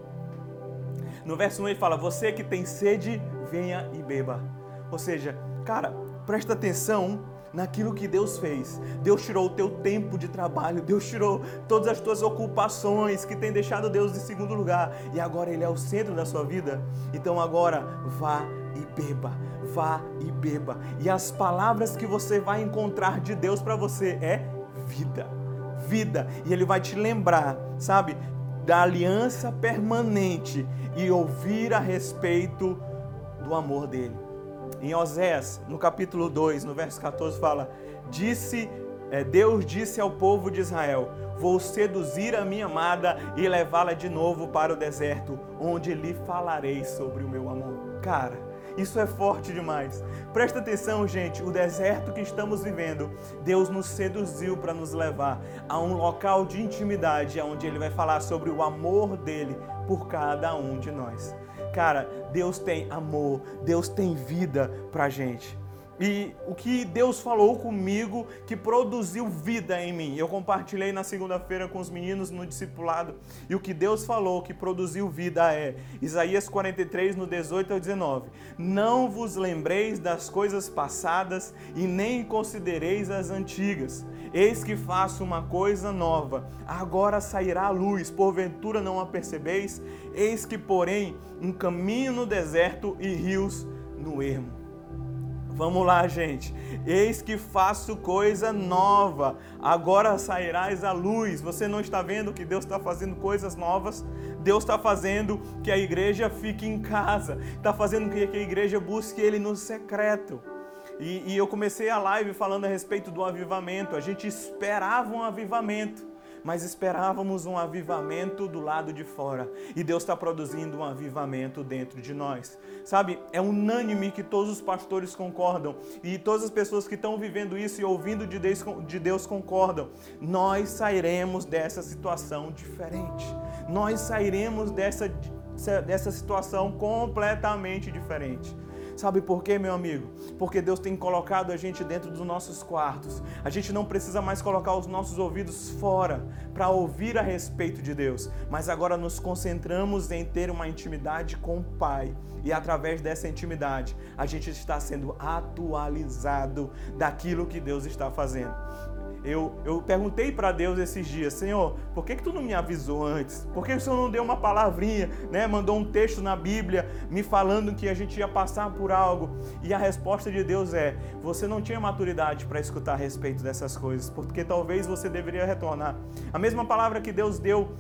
No verso 1 ele fala: Você que tem sede, venha e beba. Ou seja, cara, presta atenção naquilo que Deus fez. Deus tirou o teu tempo de trabalho, Deus tirou todas as tuas ocupações que tem deixado Deus em segundo lugar e agora ele é o centro da sua vida. Então agora vá e beba, vá e beba. E as palavras que você vai encontrar de Deus para você é vida. Vida, e ele vai te lembrar, sabe, da aliança permanente e ouvir a respeito do amor dele. Em Osés, no capítulo 2, no verso 14, fala: Disse, é, Deus disse ao povo de Israel: Vou seduzir a minha amada e levá-la de novo para o deserto, onde lhe falarei sobre o meu amor. Cara, isso é forte demais. Presta atenção, gente, o deserto que estamos vivendo, Deus nos seduziu para nos levar a um local de intimidade, onde Ele vai falar sobre o amor dele por cada um de nós. Cara, Deus tem amor, Deus tem vida pra gente. E o que Deus falou comigo que produziu vida em mim. Eu compartilhei na segunda-feira com os meninos no discipulado. E o que Deus falou que produziu vida é Isaías 43, no 18 ao 19. Não vos lembreis das coisas passadas e nem considereis as antigas. Eis que faço uma coisa nova. Agora sairá a luz, porventura não a percebeis? Eis que, porém, um caminho no deserto e rios no ermo. Vamos lá, gente. Eis que faço coisa nova. Agora sairás à luz. Você não está vendo que Deus está fazendo coisas novas? Deus está fazendo que a igreja fique em casa. Está fazendo que a igreja busque Ele no secreto. E, e eu comecei a live falando a respeito do avivamento. A gente esperava um avivamento mas esperávamos um avivamento do lado de fora. E Deus está produzindo um avivamento dentro de nós. Sabe, é unânime que todos os pastores concordam e todas as pessoas que estão vivendo isso e ouvindo de Deus, de Deus concordam. Nós sairemos dessa situação diferente. Nós sairemos dessa, dessa situação completamente diferente. Sabe por quê, meu amigo? Porque Deus tem colocado a gente dentro dos nossos quartos. A gente não precisa mais colocar os nossos ouvidos fora para ouvir a respeito de Deus, mas agora nos concentramos em ter uma intimidade com o Pai. E através dessa intimidade, a gente está sendo atualizado daquilo que Deus está fazendo. Eu, eu perguntei para Deus esses dias, Senhor, por que, que tu não me avisou antes? Por que o Senhor não deu uma palavrinha, né? mandou um texto na Bíblia me falando que a gente ia passar por algo? E a resposta de Deus é: você não tinha maturidade para escutar a respeito dessas coisas, porque talvez você deveria retornar. A mesma palavra que Deus deu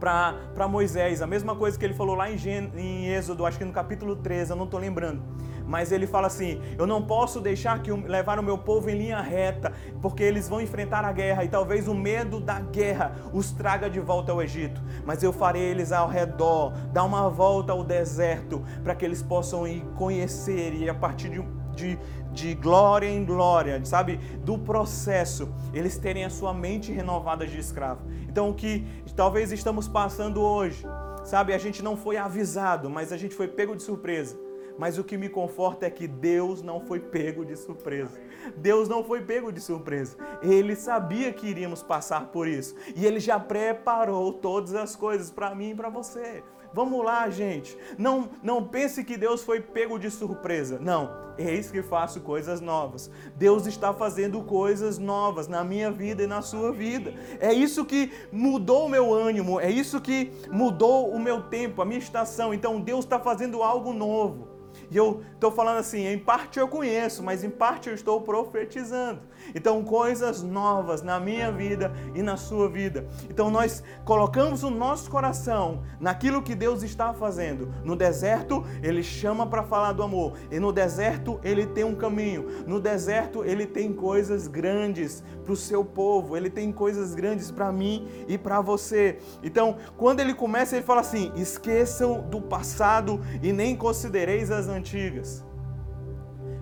para Moisés, a mesma coisa que ele falou lá em, em Êxodo, acho que no capítulo 13, eu não estou lembrando mas ele fala assim: Eu não posso deixar que levar o meu povo em linha reta, porque eles vão enfrentar a guerra e talvez o medo da guerra os traga de volta ao Egito. Mas eu farei eles ao redor, dar uma volta ao deserto, para que eles possam ir conhecer e a partir de, de, de glória em glória, sabe, do processo, eles terem a sua mente renovada de escravo. Então, o que talvez estamos passando hoje, sabe, a gente não foi avisado, mas a gente foi pego de surpresa mas o que me conforta é que Deus não foi pego de surpresa. Deus não foi pego de surpresa. Ele sabia que iríamos passar por isso. E ele já preparou todas as coisas para mim e para você. Vamos lá, gente. Não, não pense que Deus foi pego de surpresa. Não. Eis que faço coisas novas. Deus está fazendo coisas novas na minha vida e na sua vida. É isso que mudou o meu ânimo. É isso que mudou o meu tempo, a minha estação. Então Deus está fazendo algo novo. E eu estou falando assim, em parte eu conheço, mas em parte eu estou profetizando. Então, coisas novas na minha vida e na sua vida. Então, nós colocamos o nosso coração naquilo que Deus está fazendo. No deserto, Ele chama para falar do amor. E no deserto, Ele tem um caminho. No deserto, Ele tem coisas grandes para o seu povo. Ele tem coisas grandes para mim e para você. Então, quando Ele começa, Ele fala assim: esqueçam do passado e nem considereis as antigas.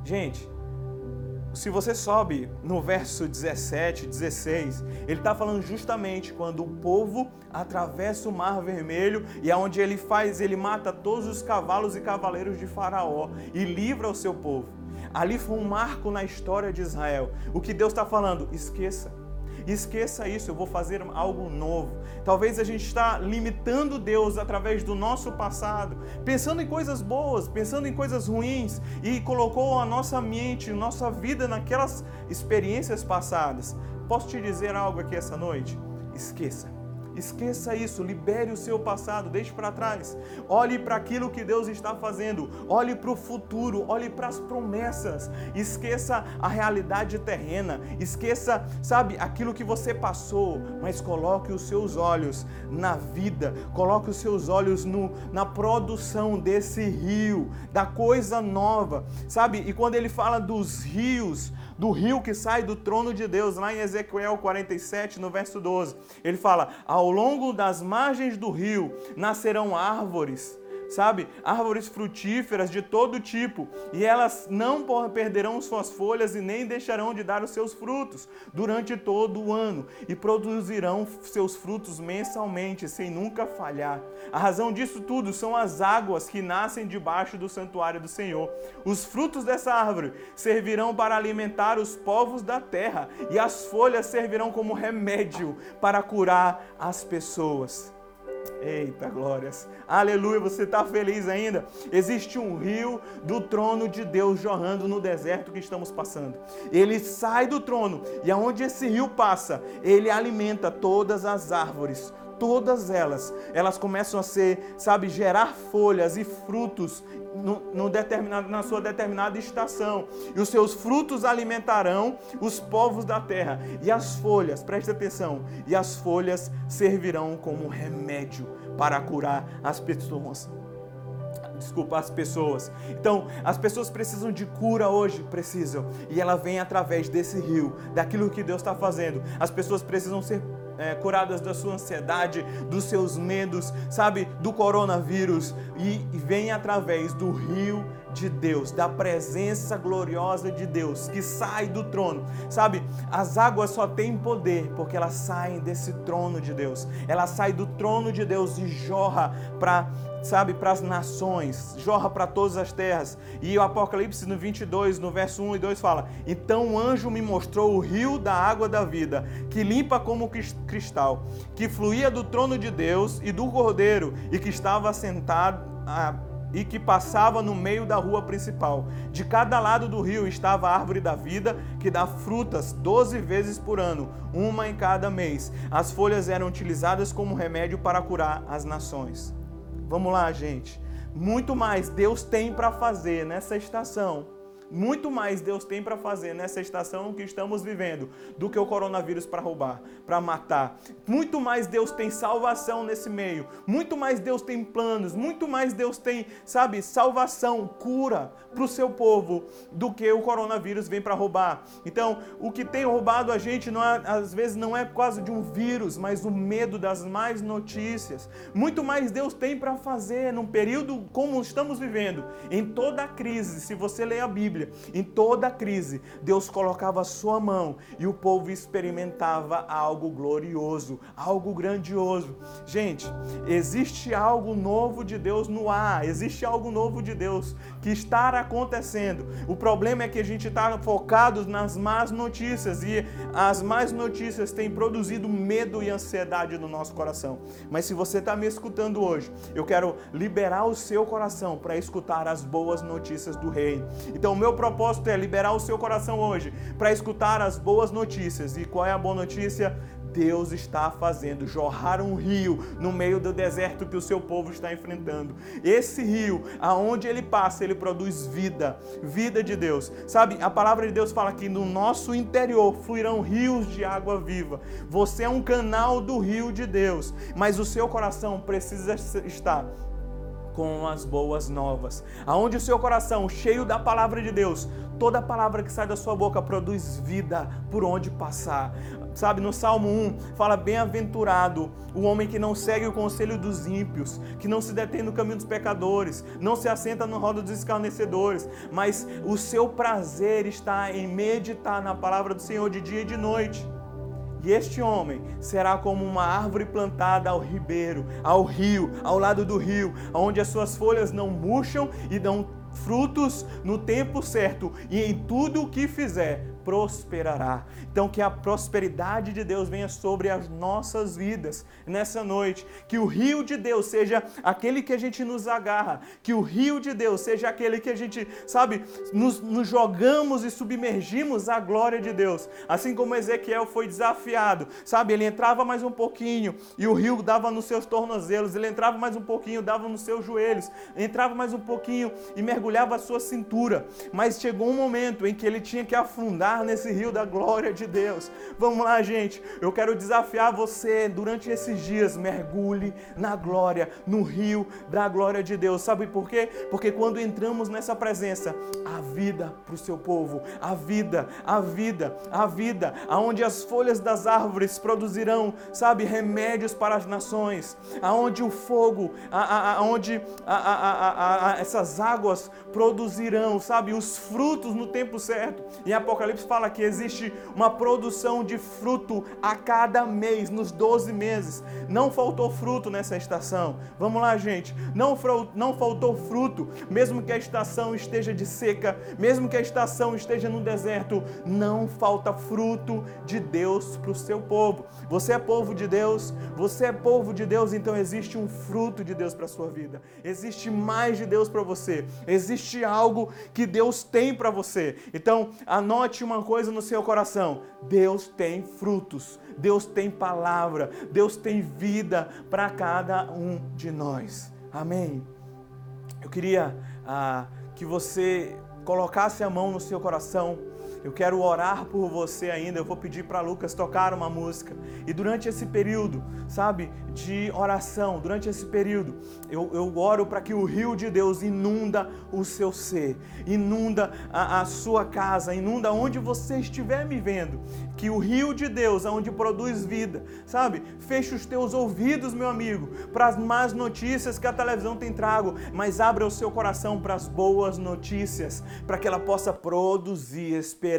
Gente, se você sobe no verso 17, 16, ele está falando justamente quando o povo atravessa o Mar Vermelho e aonde é ele faz, ele mata todos os cavalos e cavaleiros de Faraó e livra o seu povo. Ali foi um marco na história de Israel. O que Deus está falando? Esqueça. Esqueça isso, eu vou fazer algo novo. Talvez a gente está limitando Deus através do nosso passado, pensando em coisas boas, pensando em coisas ruins e colocou a nossa mente, a nossa vida naquelas experiências passadas. Posso te dizer algo aqui essa noite? Esqueça. Esqueça isso, libere o seu passado, deixe para trás. Olhe para aquilo que Deus está fazendo, olhe para o futuro, olhe para as promessas. Esqueça a realidade terrena, esqueça, sabe, aquilo que você passou, mas coloque os seus olhos na vida, coloque os seus olhos no, na produção desse rio, da coisa nova, sabe? E quando ele fala dos rios, do rio que sai do trono de Deus, lá em Ezequiel 47, no verso 12. Ele fala: Ao longo das margens do rio nascerão árvores sabe? Árvores frutíferas de todo tipo, e elas não perderão suas folhas e nem deixarão de dar os seus frutos durante todo o ano, e produzirão seus frutos mensalmente, sem nunca falhar. A razão disso tudo são as águas que nascem debaixo do santuário do Senhor. Os frutos dessa árvore servirão para alimentar os povos da terra, e as folhas servirão como remédio para curar as pessoas. Eita glórias, aleluia, você está feliz ainda? Existe um rio do trono de Deus jorrando no deserto que estamos passando. Ele sai do trono e aonde esse rio passa, ele alimenta todas as árvores, todas elas, elas começam a ser, sabe, gerar folhas e frutos no, no determinado, na sua determinada estação. E os seus frutos alimentarão os povos da terra. E as folhas, preste atenção, e as folhas servirão como remédio para curar as pessoas desculpa, as pessoas. Então, as pessoas precisam de cura hoje, precisam. E ela vem através desse rio, daquilo que Deus está fazendo. As pessoas precisam ser é, curadas da sua ansiedade, dos seus medos, sabe, do coronavírus. E, vem através do rio de Deus, da presença gloriosa de Deus que sai do trono. Sabe, as águas só têm poder porque elas saem desse trono de Deus. Ela sai do trono de Deus e jorra para sabe, para as nações, jorra para todas as terras. E o Apocalipse no 22, no verso 1 e 2 fala: Então o anjo me mostrou o rio da água da vida, que limpa como cristal, que fluía do trono de Deus e do Cordeiro, e que estava sentado a e que passava no meio da rua principal. De cada lado do rio estava a árvore da vida, que dá frutas doze vezes por ano, uma em cada mês. As folhas eram utilizadas como remédio para curar as nações. Vamos lá, gente. Muito mais Deus tem para fazer nessa estação muito mais Deus tem para fazer nessa estação que estamos vivendo do que o coronavírus para roubar, para matar. Muito mais Deus tem salvação nesse meio. Muito mais Deus tem planos. Muito mais Deus tem, sabe, salvação, cura para o seu povo do que o coronavírus vem para roubar. Então, o que tem roubado a gente não é, às vezes não é por causa de um vírus, mas o medo das mais notícias. Muito mais Deus tem para fazer num período como estamos vivendo, em toda a crise. Se você ler a Bíblia em toda crise, Deus colocava a sua mão e o povo experimentava algo glorioso, algo grandioso. Gente, existe algo novo de Deus no ar, existe algo novo de Deus que está acontecendo. O problema é que a gente está focado nas más notícias e as más notícias têm produzido medo e ansiedade no nosso coração. Mas se você está me escutando hoje, eu quero liberar o seu coração para escutar as boas notícias do Rei. Então, o meu propósito é liberar o seu coração hoje para escutar as boas notícias. E qual é a boa notícia? Deus está fazendo jorrar um rio no meio do deserto que o seu povo está enfrentando. Esse rio, aonde ele passa, ele produz vida, vida de Deus. Sabe, a palavra de Deus fala que no nosso interior fluirão rios de água viva. Você é um canal do rio de Deus, mas o seu coração precisa estar com as boas novas. Aonde o seu coração, cheio da palavra de Deus, toda palavra que sai da sua boca produz vida por onde passar. Sabe, no Salmo 1 fala: Bem-aventurado o homem que não segue o conselho dos ímpios, que não se detém no caminho dos pecadores, não se assenta no roda dos escarnecedores, mas o seu prazer está em meditar na palavra do Senhor de dia e de noite. E este homem será como uma árvore plantada ao ribeiro, ao rio, ao lado do rio, onde as suas folhas não murcham e dão frutos no tempo certo, e em tudo o que fizer prosperará. Então, que a prosperidade de Deus venha sobre as nossas vidas nessa noite. Que o rio de Deus seja aquele que a gente nos agarra. Que o rio de Deus seja aquele que a gente, sabe, nos, nos jogamos e submergimos à glória de Deus. Assim como Ezequiel foi desafiado, sabe? Ele entrava mais um pouquinho e o rio dava nos seus tornozelos. Ele entrava mais um pouquinho, dava nos seus joelhos. Entrava mais um pouquinho e mergulhava a sua cintura. Mas chegou um momento em que ele tinha que afundar nesse rio da glória de Deus. Vamos lá, gente. Eu quero desafiar você durante esses dias, mergulhe na glória, no rio da glória de Deus. Sabe por quê? Porque quando entramos nessa presença, a vida para o seu povo, a vida, a vida, a vida, aonde as folhas das árvores produzirão, sabe, remédios para as nações, aonde o fogo, aonde essas águas produzirão, sabe, os frutos no tempo certo. Em Apocalipse fala que existe uma produção de fruto a cada mês, nos 12 meses. Não faltou fruto nessa estação. Vamos lá, gente. Não, não faltou fruto, mesmo que a estação esteja de seca, mesmo que a estação esteja no deserto, não falta fruto de Deus para o seu povo. Você é povo de Deus, você é povo de Deus, então existe um fruto de Deus para a sua vida. Existe mais de Deus para você. Existe algo que Deus tem para você. Então, anote uma coisa no seu coração: Deus tem frutos, Deus tem palavra, Deus tem vida para cada um de nós. Amém. Eu queria ah, que você colocasse a mão no seu coração. Eu quero orar por você ainda. Eu vou pedir para Lucas tocar uma música. E durante esse período, sabe, de oração, durante esse período, eu, eu oro para que o rio de Deus inunda o seu ser, inunda a, a sua casa, inunda onde você estiver me vendo. Que o rio de Deus, aonde produz vida, sabe? Feche os teus ouvidos, meu amigo, para as más notícias que a televisão tem trago, mas abra o seu coração para as boas notícias, para que ela possa produzir esperança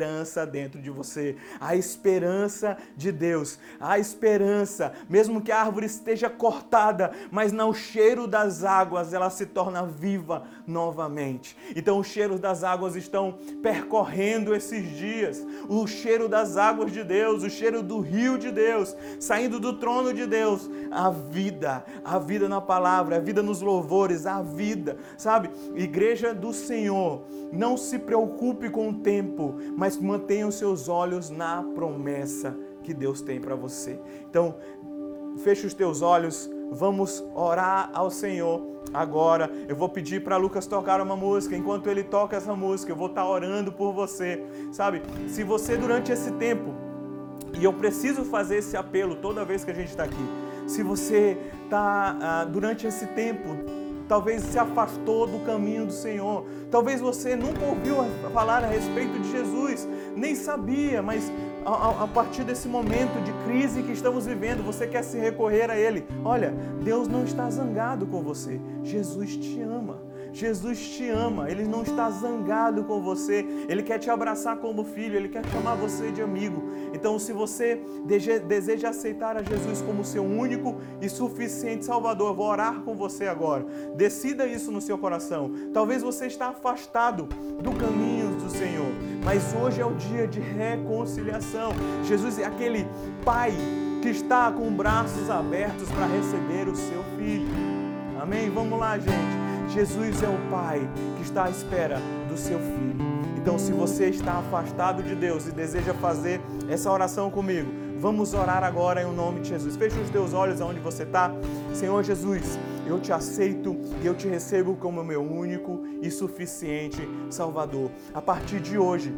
dentro de você. A esperança de Deus, a esperança, mesmo que a árvore esteja cortada, mas no cheiro das águas ela se torna viva novamente. Então, os cheiros das águas estão percorrendo esses dias, o cheiro das águas de Deus, o cheiro do rio de Deus, saindo do trono de Deus, a vida, a vida na palavra, a vida nos louvores, a vida, sabe? Igreja do Senhor, não se preocupe com o tempo, mas mantenha os seus olhos na promessa que Deus tem para você. Então, feche os teus olhos, vamos orar ao Senhor agora. Eu vou pedir para Lucas tocar uma música. Enquanto ele toca essa música, eu vou estar orando por você. Sabe? Se você durante esse tempo, e eu preciso fazer esse apelo toda vez que a gente está aqui. Se você está ah, durante esse tempo talvez se afastou do caminho do Senhor. Talvez você nunca ouviu falar a respeito de Jesus, nem sabia, mas a, a, partir desse momento de crise que estamos vivendo, você quer se recorrer a Ele. Olha, Deus não está zangado com você, Jesus te ama. Jesus te ama, Ele não está zangado com você, Ele quer te abraçar como filho, Ele quer chamar você de amigo. Então, se você deseja aceitar a Jesus como seu único e suficiente Salvador, vou orar com você agora. Decida isso no seu coração. Talvez você está afastado do caminho do Senhor, mas hoje é o dia de reconciliação. Jesus é aquele Pai que está com braços abertos para receber o seu filho. Amém? Vamos lá, gente. Jesus é o Pai que está à espera do seu filho. Então, se você está afastado de Deus e deseja fazer essa oração comigo, vamos orar agora em nome de Jesus. Feche os teus olhos aonde você está. Senhor Jesus, eu te aceito e eu te recebo como meu único e suficiente Salvador. A partir de hoje,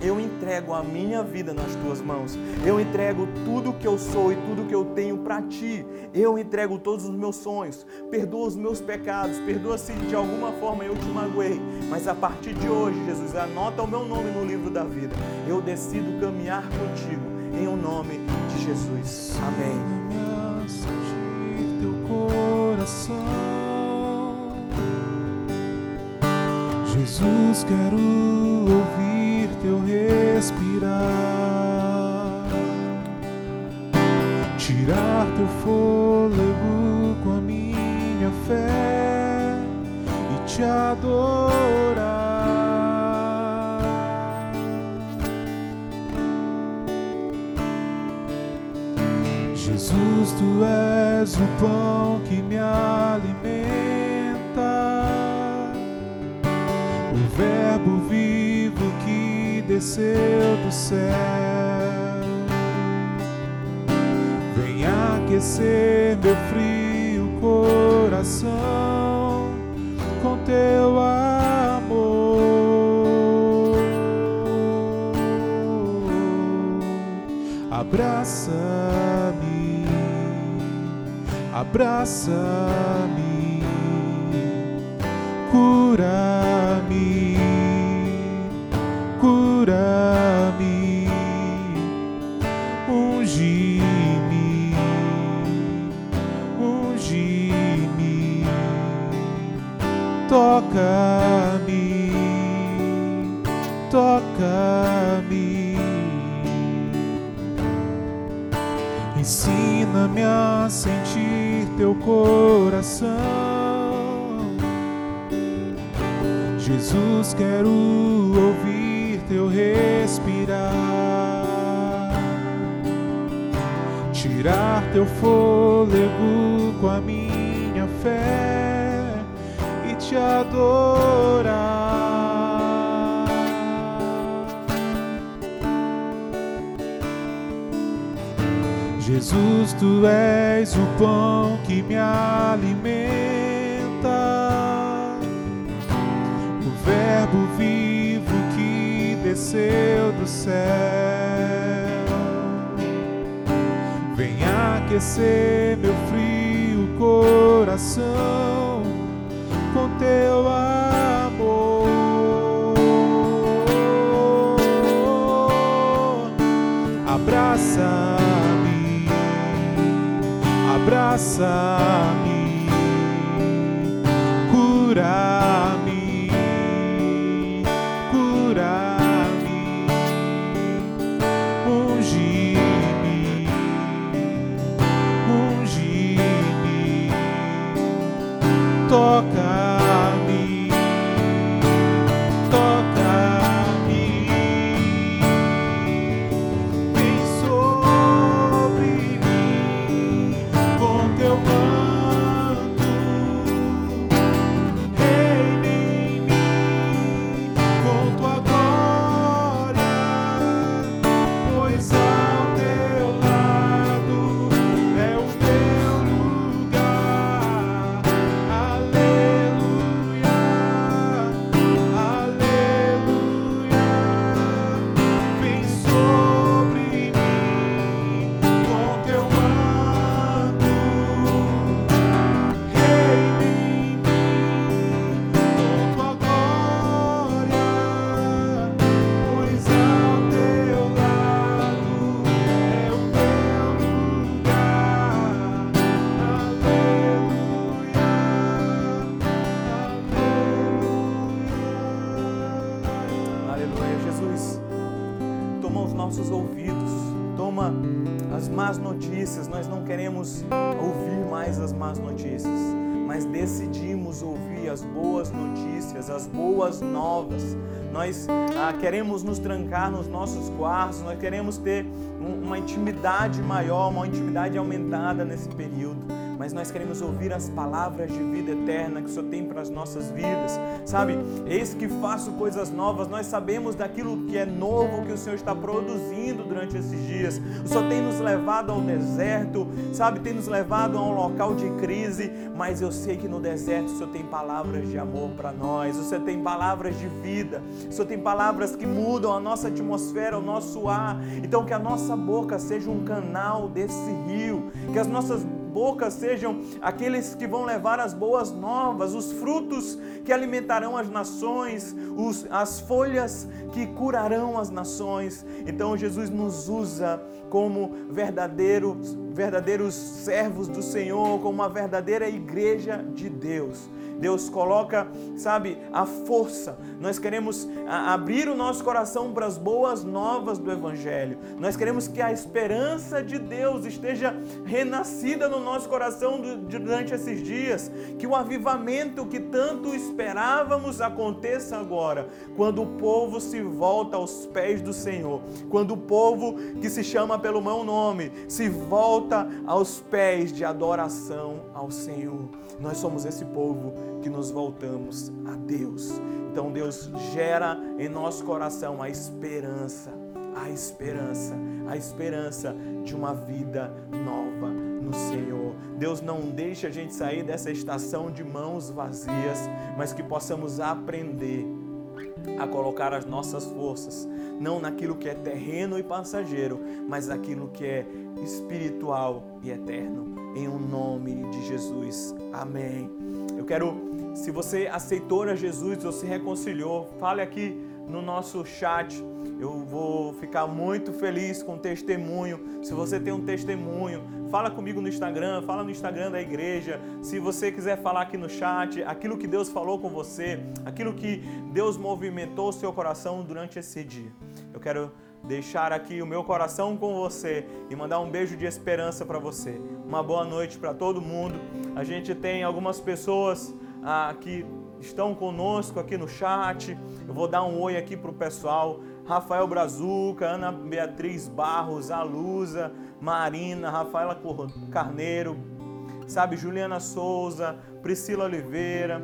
eu entrego a minha vida nas tuas mãos. Eu entrego tudo que eu sou e tudo que eu tenho para ti. Eu entrego todos os meus sonhos. Perdoa os meus pecados. Perdoa se de alguma forma eu te magoei. Mas a partir de hoje, Jesus, anota o meu nome no livro da vida. Eu decido caminhar contigo em o nome de Jesus. Amém. Jesus, quero ouvir teu respirar, tirar teu fôlego com a minha fé e te adorar. Jesus, tu és o pão que me alimenta, o Verbo desceu do céu. Vem aquecer meu frio coração com teu amor. Abraça-me, abraça-me, cura-me cura-me, ungi-me, ungi-me, toca-me, toca-me, ensina-me a sentir teu coração. Jesus, quero ouvir teu respirar, tirar teu fôlego com a minha fé e te adorar. Jesus, tu és o pão que me alimenta, o Verbo vivo desceu do céu, vem aquecer meu frio coração com teu amor. Abraça-me, abraça-me, boas novas. Nós ah, queremos nos trancar nos nossos quartos, nós queremos ter um- uma intimidade maior, uma intimidade aumentada nesse período mas nós queremos ouvir as palavras de vida eterna que o Senhor tem para as nossas vidas, sabe? Eis que faço coisas novas, nós sabemos daquilo que é novo que o Senhor está produzindo durante esses dias. O Senhor tem nos levado ao deserto, sabe? Tem nos levado a um local de crise, mas eu sei que no deserto o Senhor tem palavras de amor para nós, o Senhor tem palavras de vida, o Senhor tem palavras que mudam a nossa atmosfera, o nosso ar. Então que a nossa boca seja um canal desse rio, que as nossas bocas sejam aqueles que vão levar as boas novas, os frutos que alimentarão as nações, os, as folhas que curarão as nações. Então Jesus nos usa como verdadeiros, verdadeiros servos do Senhor, como uma verdadeira igreja de Deus. Deus coloca, sabe, a força. Nós queremos abrir o nosso coração para as boas novas do Evangelho. Nós queremos que a esperança de Deus esteja renascida no nosso coração du- durante esses dias. Que o avivamento que tanto esperávamos aconteça agora, quando o povo se volta aos pés do Senhor. Quando o povo que se chama pelo meu nome se volta aos pés de adoração ao Senhor. Nós somos esse povo que nos voltamos a Deus. Então Deus gera em nosso coração a esperança, a esperança, a esperança de uma vida nova no Senhor. Deus não deixa a gente sair dessa estação de mãos vazias, mas que possamos aprender a colocar as nossas forças não naquilo que é terreno e passageiro, mas naquilo que é espiritual e eterno. Em o nome de Jesus. Amém. Eu quero, se você aceitou a Jesus ou se reconciliou, fale aqui no nosso chat. Eu vou ficar muito feliz com o testemunho. Se você tem um testemunho, fala comigo no Instagram, fala no Instagram da igreja. Se você quiser falar aqui no chat, aquilo que Deus falou com você, aquilo que Deus movimentou o seu coração durante esse dia. Eu quero deixar aqui o meu coração com você e mandar um beijo de esperança para você. Uma boa noite para todo mundo. A gente tem algumas pessoas ah, que estão conosco aqui no chat. Eu vou dar um oi aqui pro pessoal. Rafael Brazuca, Ana Beatriz Barros, Alusa, Marina, Rafaela Carneiro, sabe, Juliana Souza, Priscila Oliveira,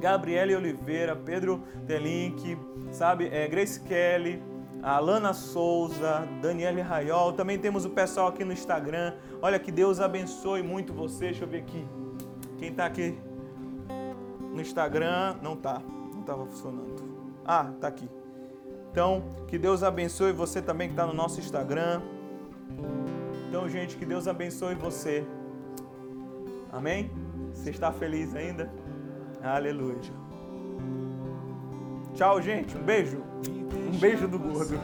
Gabriele Oliveira, Pedro Telink, sabe, é, Grace Kelly, a Lana Souza, Daniele Raiol. Também temos o pessoal aqui no Instagram. Olha que Deus abençoe muito você. Deixa eu ver aqui. Quem tá aqui no Instagram não tá, não estava funcionando. Ah, tá aqui. Então, que Deus abençoe você também que está no nosso Instagram. Então, gente, que Deus abençoe você. Amém? Você está feliz ainda? Aleluia. Tchau, gente. Um beijo. Um beijo do gordo.